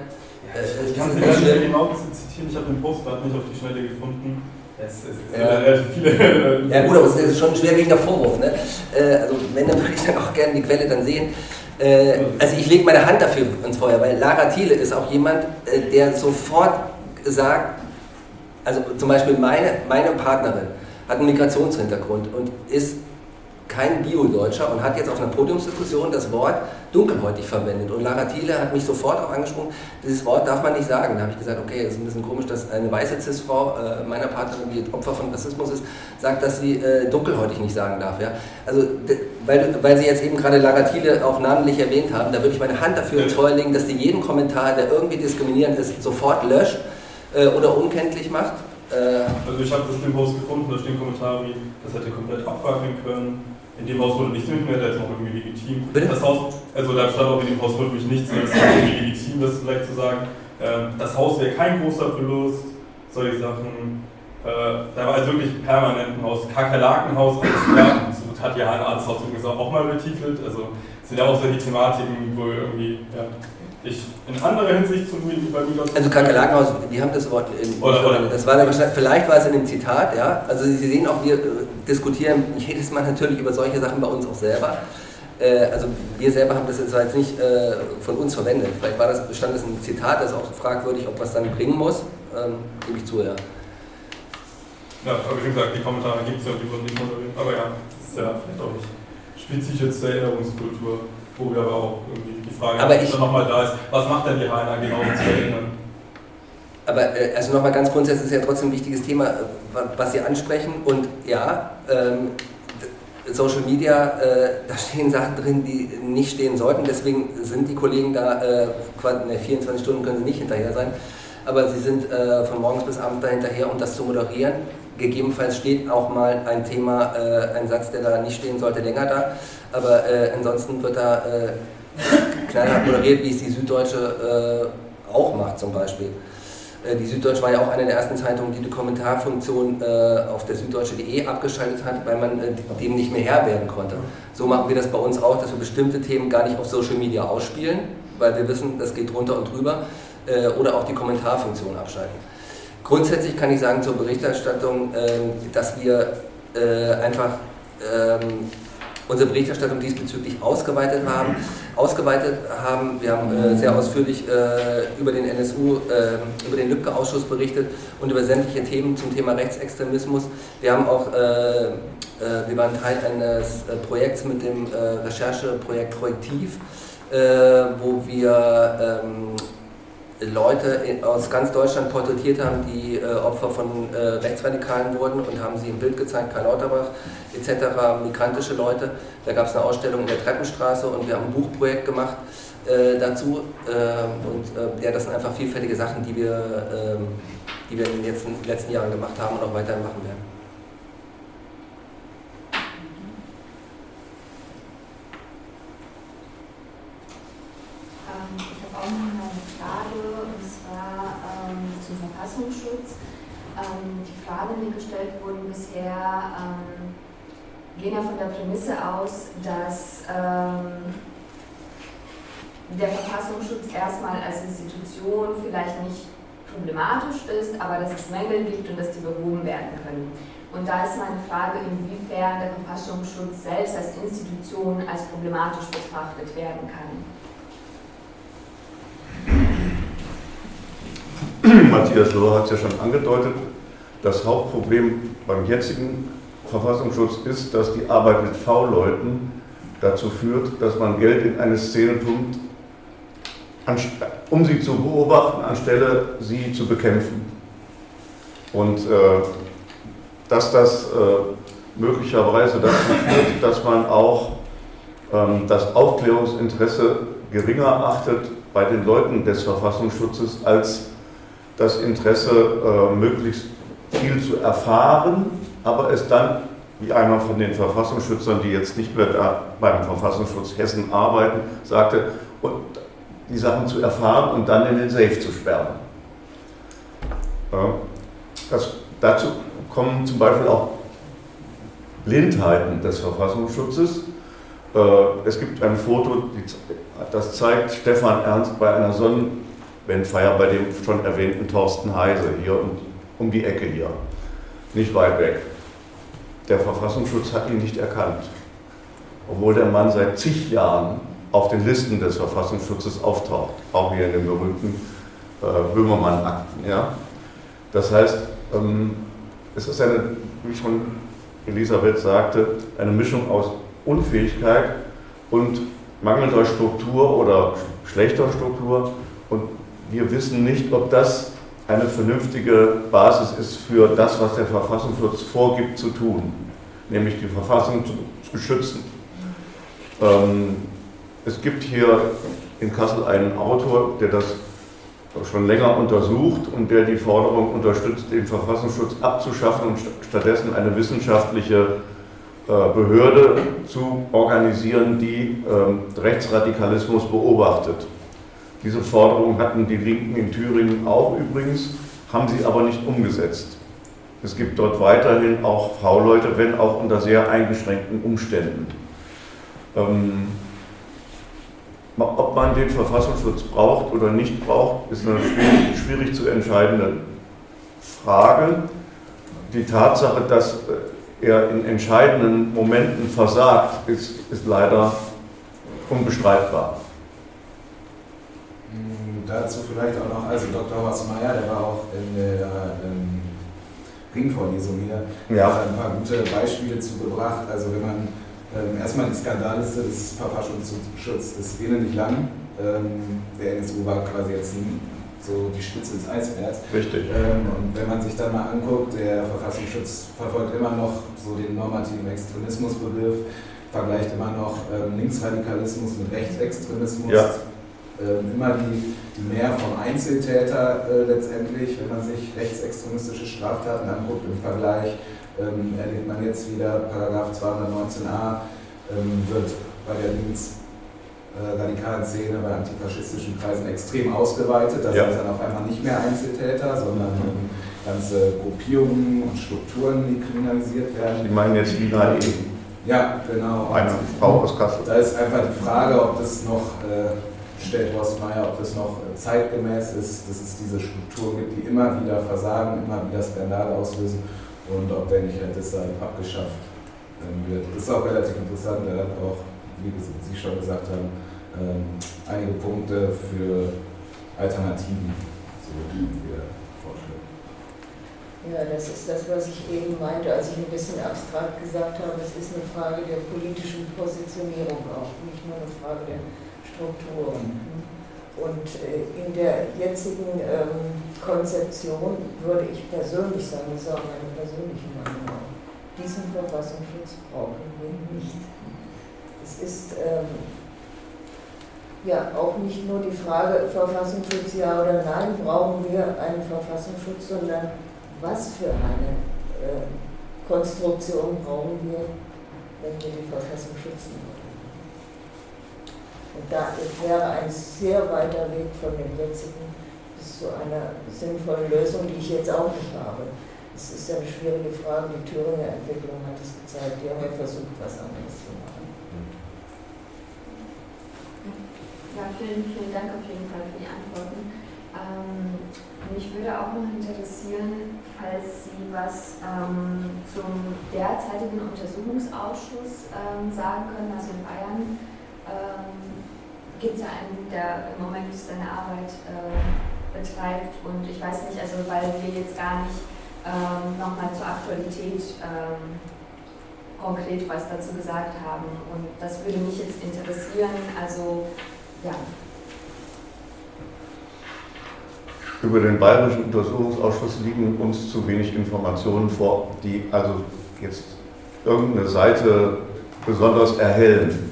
[SPEAKER 8] Äh, ich kann Sie nicht genau zitieren, ich habe den Post gerade nicht auf die Schnelle gefunden. Es, es ja. viele.
[SPEAKER 7] ja gut, aber es ist schon ein schwerwiegender Vorwurf. Ne? Äh, also wenn, dann würde ich dann auch gerne die Quelle dann sehen. Äh, also ich lege meine Hand dafür ins Feuer, weil Lara Thiele ist auch jemand, äh, der sofort sagt, also zum Beispiel meine, meine Partnerin hat einen Migrationshintergrund und ist kein Bio-Deutscher und hat jetzt auf einer Podiumsdiskussion das Wort dunkelhäutig verwendet. Und Lara Thiele hat mich sofort auch angesprochen, dieses Wort darf man nicht sagen. Da habe ich gesagt, okay, es ist ein bisschen komisch, dass eine weiße Cis-Frau äh, meiner Partnerin, die Opfer von Rassismus ist, sagt, dass sie äh, dunkelhäutig nicht sagen darf. Ja? Also, weil, weil Sie jetzt eben gerade Lara Thiele auch namentlich erwähnt haben, da würde ich meine Hand dafür ins Feuer legen, dass sie jeden Kommentar, der irgendwie diskriminierend ist, sofort löscht äh, oder unkenntlich macht.
[SPEAKER 8] Äh, also ich habe das im Post gefunden, da stehen Kommentare wie, das hätte komplett abfackeln können in dem Haus wurde nichts mitgemeldet, der ist noch irgendwie legitim. Bitte? Das Haus, also da stand auch in dem Haus wirklich nichts, das ist irgendwie legitim, das vielleicht zu sagen. Ähm, das Haus wäre kein großer Verlust, solche Sachen. Äh, da war also wirklich permanent ein Haus, Kakerlakenhaus, alles so hat ja ein Arzthaus übrigens auch mal betitelt. Also sind ja auch solche Thematiken, wo irgendwie, ja, ich in anderer Hinsicht zum bei Migration.
[SPEAKER 7] Also Kakerlakenhaus, die haben das Wort in, oder, oder. Das war vielleicht war es in dem Zitat, ja. Also Sie sehen auch, wir äh, diskutieren jedes Mal natürlich über solche Sachen bei uns auch selber. Äh, also wir selber haben das jetzt nicht äh, von uns verwendet. Vielleicht war das, stand das ein Zitat, das ist auch fragwürdig, ob was dann bringen muss. Ähm, gebe ich zu, ja.
[SPEAKER 8] Ja, aber wie gesagt, die Kommentare gibt es ja, die wurden nicht moderiert. Aber ja, das ist ja vielleicht auch nicht spezifisch zur Erinnerungskultur wo wir aber auch irgendwie die Frage
[SPEAKER 7] aber ich,
[SPEAKER 8] nochmal da ist, was macht denn die HNA genau, um zu erinnern?
[SPEAKER 7] aber äh, also nochmal ganz grundsätzlich ist ja trotzdem ein wichtiges Thema, äh, was Sie ansprechen. Und ja, ähm, Social Media, äh, da stehen Sachen drin, die nicht stehen sollten. Deswegen sind die Kollegen da, äh, ne, 24 Stunden können sie nicht hinterher sein, aber sie sind äh, von morgens bis abends da hinterher, um das zu moderieren. Gegebenenfalls steht auch mal ein Thema, äh, ein Satz, der da nicht stehen sollte, länger da. Aber äh, ansonsten wird da äh, knallhart moderiert, wie es die Süddeutsche auch macht zum Beispiel. Äh, die Süddeutsche war ja auch eine der ersten Zeitungen, die die Kommentarfunktion äh, auf der süddeutsche.de abgeschaltet hat, weil man äh, dem nicht mehr Herr werden konnte. So machen wir das bei uns auch, dass wir bestimmte Themen gar nicht auf Social Media ausspielen, weil wir wissen, das geht drunter und drüber, oder auch die Kommentarfunktion abschalten. Grundsätzlich kann ich sagen zur Berichterstattung, ähm, dass wir einfach ähm, unsere Berichterstattung diesbezüglich ausgeweitet haben. Ausgeweitet haben, wir haben äh, sehr ausführlich äh, über den NSU, äh, über den Lübcke-Ausschuss berichtet und über sämtliche Themen zum Thema Rechtsextremismus. Wir haben auch, äh, äh, wir waren Teil eines äh, Projekts mit dem Rechercheprojekt Projektiv, wo wir ähm, Leute aus ganz Deutschland porträtiert haben, die äh, Opfer von äh, Rechtsradikalen wurden und haben sie im Bild gezeigt, Karl Lauterbach etc., migrantische Leute. Da gab es eine Ausstellung in der Treppenstraße und wir haben ein Buchprojekt gemacht äh, dazu. Ähm, und äh, ja, das sind einfach vielfältige Sachen, die wir, ähm, die wir in den letzten, letzten Jahren gemacht haben und auch weiterhin machen werden.
[SPEAKER 9] Ähm, ich habe auch noch eine Frage, und zwar ähm, zum Verfassungsschutz. Ähm, die Fragen, die gestellt wurden bisher, ähm, gehen ja von der Prämisse aus, dass ähm, der Verfassungsschutz erstmal als Institution vielleicht nicht problematisch ist, aber dass es Mängel gibt und dass die behoben werden können. Und da ist meine Frage, inwiefern der Verfassungsschutz selbst als Institution als problematisch betrachtet werden kann.
[SPEAKER 5] Matthias Lohr hat es ja schon angedeutet, das Hauptproblem beim jetzigen Verfassungsschutz ist, dass die Arbeit mit V-Leuten dazu führt, dass man Geld in eine Szene pumpt, um sie zu beobachten, anstelle sie zu bekämpfen. Und äh, dass das äh, möglicherweise dazu führt, dass man auch ähm, das Aufklärungsinteresse geringer achtet bei den Leuten des Verfassungsschutzes als das Interesse, äh, möglichst viel zu erfahren, aber es dann, wie einer von den Verfassungsschützern, die jetzt nicht mehr da beim Verfassungsschutz Hessen arbeiten, sagte, und die Sachen zu erfahren und dann in den Safe zu sperren. Das, dazu kommen zum Beispiel auch Blindheiten des Verfassungsschutzes. Äh, es gibt ein Foto, das zeigt Stefan Ernst bei einer Sonnenwendfeier bei dem schon erwähnten Thorsten Heise hier um, um die Ecke hier, nicht weit weg. Der Verfassungsschutz hat ihn nicht erkannt, obwohl der Mann seit zig Jahren auf den Listen des Verfassungsschutzes auftaucht, auch hier in den berühmten äh, Böhmermann-Akten. Ja? Das heißt, ähm, es ist eine, wie schon Elisabeth sagte, eine Mischung aus Unfähigkeit und mangelnder Struktur oder schlechter Struktur. Wir wissen nicht, ob das eine vernünftige Basis ist für das, was der Verfassungsschutz vorgibt zu tun, nämlich die Verfassung zu, zu schützen. Ähm, es gibt hier in Kassel einen Autor, der das schon länger untersucht und der die Forderung unterstützt, den Verfassungsschutz abzuschaffen und stattdessen eine wissenschaftliche äh, Behörde zu organisieren, die ähm, Rechtsradikalismus beobachtet. Diese Forderung hatten die Linken in Thüringen auch übrigens, haben sie aber nicht umgesetzt. Es gibt dort weiterhin auch V-Leute, wenn auch unter sehr eingeschränkten Umständen. Ähm, ob man den Verfassungsschutz braucht oder nicht braucht, ist eine schwierig, schwierig zu entscheidende Frage. Die Tatsache, dass äh, er in entscheidenden Momenten versagt, ist, ist leider unbestreitbar.
[SPEAKER 10] Hm, dazu vielleicht auch noch, also Dr. Horst Meyer, der war auch in der ähm, Ringvorlesung hier, ja. hat ein paar gute Beispiele zugebracht. Also wenn man ähm, erstmal die Skandalliste des Verfassungsschutzes ist ähnlich lang. Ähm, der NSU war quasi jetzt so die Spitze des Eisbergs.
[SPEAKER 5] Richtig.
[SPEAKER 10] Ähm, und wenn man sich dann mal anguckt, der Verfassungsschutz verfolgt immer noch so den normativen Extremismusbegriff, vergleicht immer noch ähm, Linksradikalismus mit Rechtsextremismus.
[SPEAKER 5] Ja.
[SPEAKER 10] Ähm, immer die, die mehr vom Einzeltäter äh, letztendlich, wenn man sich rechtsextremistische Straftaten anguckt, im Vergleich ähm, erlebt man jetzt wieder Paragraph 219a ähm, wird bei der linksradikalen äh, Szene, bei antifaschistischen Kreisen extrem ausgeweitet. Da ja. sind dann auf einmal nicht mehr Einzeltäter, sondern ganze Gruppierungen und Strukturen, die kriminalisiert werden.
[SPEAKER 5] Sie meinen jetzt Lina E.
[SPEAKER 10] Ja, genau.
[SPEAKER 5] Eine Frau aus Kassel.
[SPEAKER 10] Da ist einfach die Frage, ob das noch äh, stellt Horst Meyer, ob das noch zeitgemäß ist, dass es diese Strukturen gibt, die immer wieder versagen, immer wieder Skandale auslösen und ob der nicht halt deshalb abgeschafft ähm, wird. Das ist auch relativ interessant, er hat auch, wie Sie schon gesagt haben, ähm, einige Punkte für Alternativen, so wie wir vorstellen.
[SPEAKER 6] Ja, das ist das, was ich eben meinte, als ich ein bisschen abstrakt gesagt habe, es ist eine Frage der politischen Positionierung auch, nicht nur eine Frage der Strukturen. Und äh, in der jetzigen ähm, Konzeption würde ich persönlich sagen, das ist auch meine persönliche Meinung, diesen Verfassungsschutz brauchen wir nicht. Es ist ähm, ja auch nicht nur die Frage Verfassungsschutz ja oder nein, brauchen wir einen Verfassungsschutz, sondern was für eine äh, Konstruktion brauchen wir, wenn wir die Verfassung schützen wollen. Da wäre ein sehr weiter Weg von dem jetzigen bis zu einer sinnvollen Lösung, die ich jetzt auch nicht habe. Es ist eine schwierige Frage, die Thüringer Entwicklung hat es gezeigt, die haben ja versucht, was anderes zu machen.
[SPEAKER 9] Ja, vielen, vielen Dank auf jeden Fall für die Antworten. Ähm, mich würde auch noch interessieren, falls Sie was ähm, zum derzeitigen Untersuchungsausschuss ähm, sagen können, also in Bayern. Gibt es einen, der im Moment seine Arbeit äh, betreibt und ich weiß nicht, also weil wir jetzt gar nicht ähm, nochmal zur Aktualität ähm, konkret was dazu gesagt haben und das würde mich jetzt interessieren, also ja.
[SPEAKER 5] Über den Bayerischen Untersuchungsausschuss liegen uns zu wenig Informationen vor, die also jetzt irgendeine Seite besonders erhellen.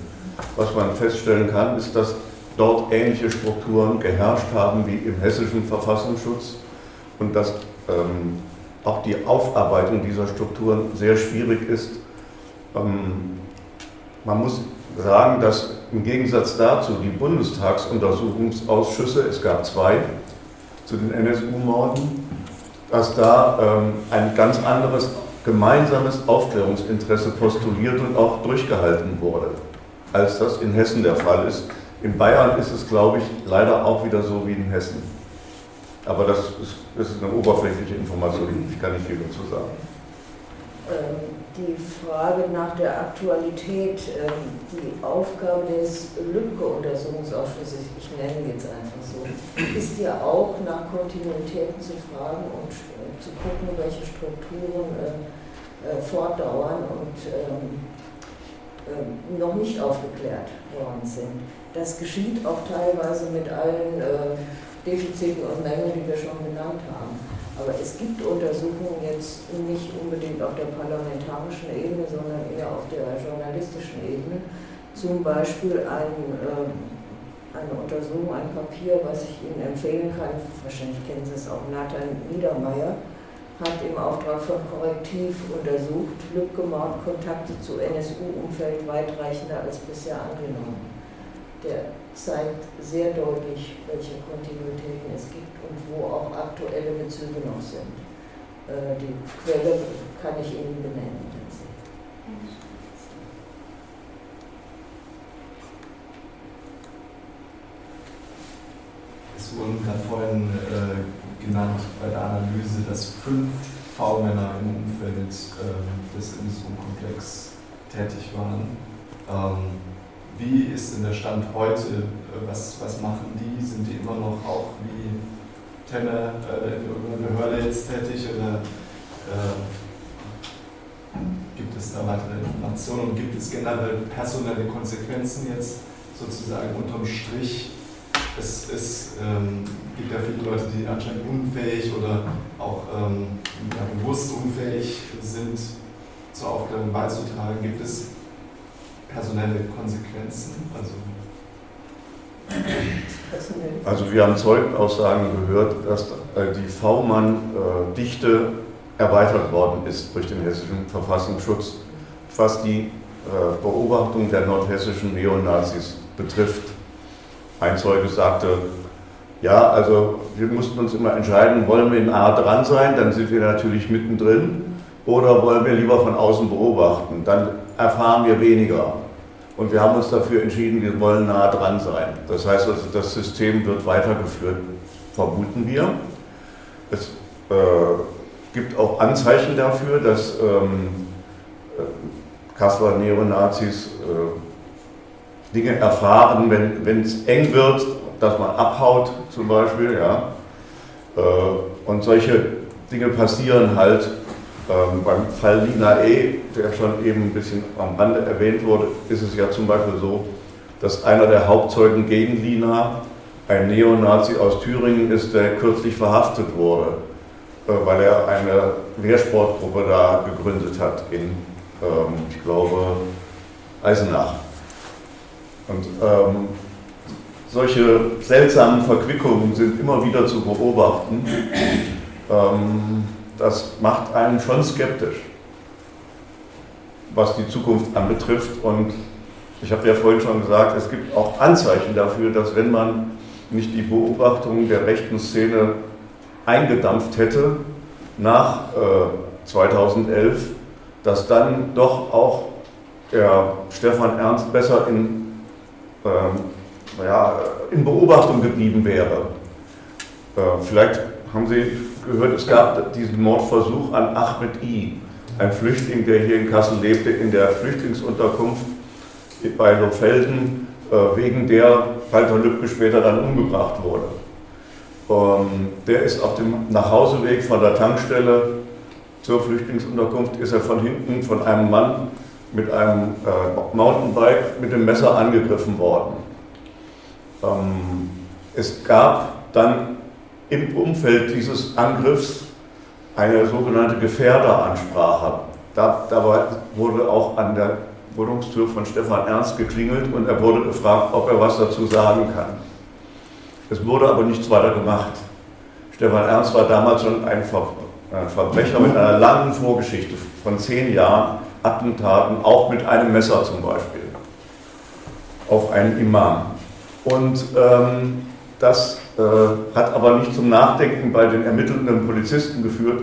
[SPEAKER 5] Was man feststellen kann, ist, dass dort ähnliche Strukturen geherrscht haben wie im hessischen Verfassungsschutz und dass ähm, auch die Aufarbeitung dieser Strukturen sehr schwierig ist. Ähm, man muss sagen, dass im Gegensatz dazu die Bundestagsuntersuchungsausschüsse, es gab zwei zu den NSU-Morden, dass da ähm, ein ganz anderes gemeinsames Aufklärungsinteresse postuliert und auch durchgehalten wurde als das in Hessen der Fall ist. In Bayern ist es, glaube ich, leider auch wieder so wie in Hessen. Aber das ist, das ist eine oberflächliche Information, ich kann nicht viel dazu sagen.
[SPEAKER 6] Ähm, die Frage nach der Aktualität, ähm, die Aufgabe des Lübcke-Untersuchungsausschusses, ich nenne jetzt einfach so, ist ja auch nach Kontinuitäten zu fragen und äh, zu gucken, welche Strukturen äh, äh, fortdauern und ähm, äh, noch nicht aufgeklärt worden sind. Das geschieht auch teilweise mit allen äh, Defiziten und Mängeln, die wir schon genannt haben. Aber es gibt Untersuchungen jetzt nicht unbedingt auf der parlamentarischen Ebene, sondern eher auf der journalistischen Ebene. Zum Beispiel ein, äh, eine Untersuchung, ein Papier, was ich Ihnen empfehlen kann, wahrscheinlich kennen Sie es auch, Nathan Niedermeyer, hat im Auftrag von Korrektiv untersucht, Lübcke-Mord Kontakte zu NSU-Umfeld weitreichender als bisher angenommen. Der zeigt sehr deutlich, welche Kontinuitäten es gibt und wo auch aktuelle Bezüge noch sind. Äh, die Quelle kann ich Ihnen benennen.
[SPEAKER 10] Es wurden gerade vorhin äh, genannt bei der Analyse, dass fünf V-Männer im Umfeld äh, des NSU-Komplex tätig waren. Ähm, wie ist denn der Stand heute? Was, was machen die? Sind die immer noch auch wie Tenne äh, in irgendeiner Behörde jetzt tätig? Oder äh, gibt es da weitere Informationen? Gibt es generell personelle Konsequenzen jetzt sozusagen unterm Strich
[SPEAKER 11] es, es ähm, gibt ja viele Leute, die anscheinend unfähig oder auch ähm, ja, bewusst unfähig sind, zur Aufklärung beizutragen. Gibt es personelle Konsequenzen? Also,
[SPEAKER 5] also wir haben Zeugenaussagen gehört, dass äh, die V-Mann-Dichte erweitert worden ist durch den hessischen Verfassungsschutz, was die äh, Beobachtung der nordhessischen Neonazis betrifft. Ein Zeuge sagte, ja, also wir mussten uns immer entscheiden, wollen wir nah dran sein, dann sind wir natürlich mittendrin, oder wollen wir lieber von außen beobachten, dann erfahren wir weniger. Und wir haben uns dafür entschieden, wir wollen nah dran sein. Das heißt also, das System wird weitergeführt, vermuten wir. Es äh, gibt auch Anzeichen dafür, dass ähm, äh, Kasseler Neonazis äh, Dinge erfahren, wenn es eng wird, dass man abhaut zum Beispiel. Ja. Äh, und solche Dinge passieren halt. Ähm, beim Fall Lina E., der schon eben ein bisschen am Rande erwähnt wurde, ist es ja zum Beispiel so, dass einer der Hauptzeugen gegen Lina ein Neonazi aus Thüringen ist, der kürzlich verhaftet wurde, äh, weil er eine Wehrsportgruppe da gegründet hat in, ähm, ich glaube, Eisenach. Und ähm, solche seltsamen Verquickungen sind immer wieder zu beobachten. Ähm, das macht einen schon skeptisch, was die Zukunft anbetrifft. Und ich habe ja vorhin schon gesagt, es gibt auch Anzeichen dafür, dass wenn man nicht die Beobachtung der rechten Szene eingedampft hätte nach äh, 2011, dass dann doch auch der Stefan Ernst besser in, ähm, ja, in Beobachtung geblieben wäre. Äh, vielleicht haben Sie gehört, es gab diesen Mordversuch an Ahmed I., ein Flüchtling, der hier in Kassel lebte, in der Flüchtlingsunterkunft bei Lofelden, äh, wegen der Walter Lübcke später dann umgebracht wurde. Ähm, der ist auf dem Nachhauseweg von der Tankstelle zur Flüchtlingsunterkunft, ist er von hinten von einem Mann mit einem äh, Mountainbike mit dem Messer angegriffen worden. Ähm, es gab dann im Umfeld dieses Angriffs eine sogenannte Gefährderansprache. Da, dabei wurde auch an der Wohnungstür von Stefan Ernst geklingelt und er wurde gefragt, ob er was dazu sagen kann. Es wurde aber nichts weiter gemacht. Stefan Ernst war damals schon ein Verbrecher mit einer langen Vorgeschichte von zehn Jahren, Attentaten, auch mit einem Messer zum Beispiel, auf einen Imam. Und ähm, das äh, hat aber nicht zum Nachdenken bei den ermittelnden Polizisten geführt.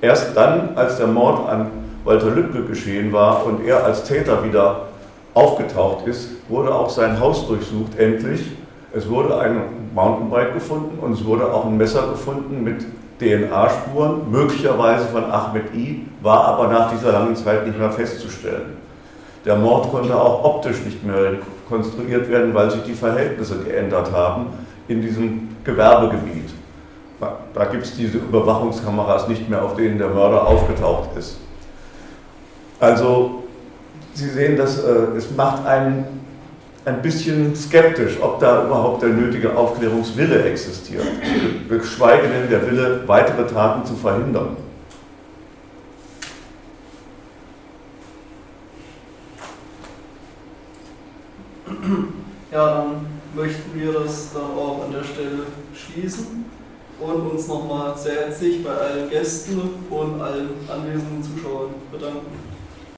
[SPEAKER 5] Erst dann, als der Mord an Walter Lübcke geschehen war und er als Täter wieder aufgetaucht ist, wurde auch sein Haus durchsucht, endlich. Es wurde ein Mountainbike gefunden und es wurde auch ein Messer gefunden mit DNA-Spuren, möglicherweise von Ahmed I, war aber nach dieser langen Zeit nicht mehr festzustellen. Der Mord konnte auch optisch nicht mehr konstruiert werden, weil sich die Verhältnisse geändert haben in diesem Gewerbegebiet. Da gibt es diese Überwachungskameras nicht mehr, auf denen der Mörder aufgetaucht ist. Also Sie sehen, dass, äh, es macht einen ein bisschen skeptisch, ob da überhaupt der nötige Aufklärungswille existiert, geschweige denn der Wille, weitere Taten zu verhindern.
[SPEAKER 3] Ja, dann möchten wir das dann auch an der Stelle schließen und uns nochmal sehr herzlich bei allen Gästen und allen anwesenden Zuschauern bedanken.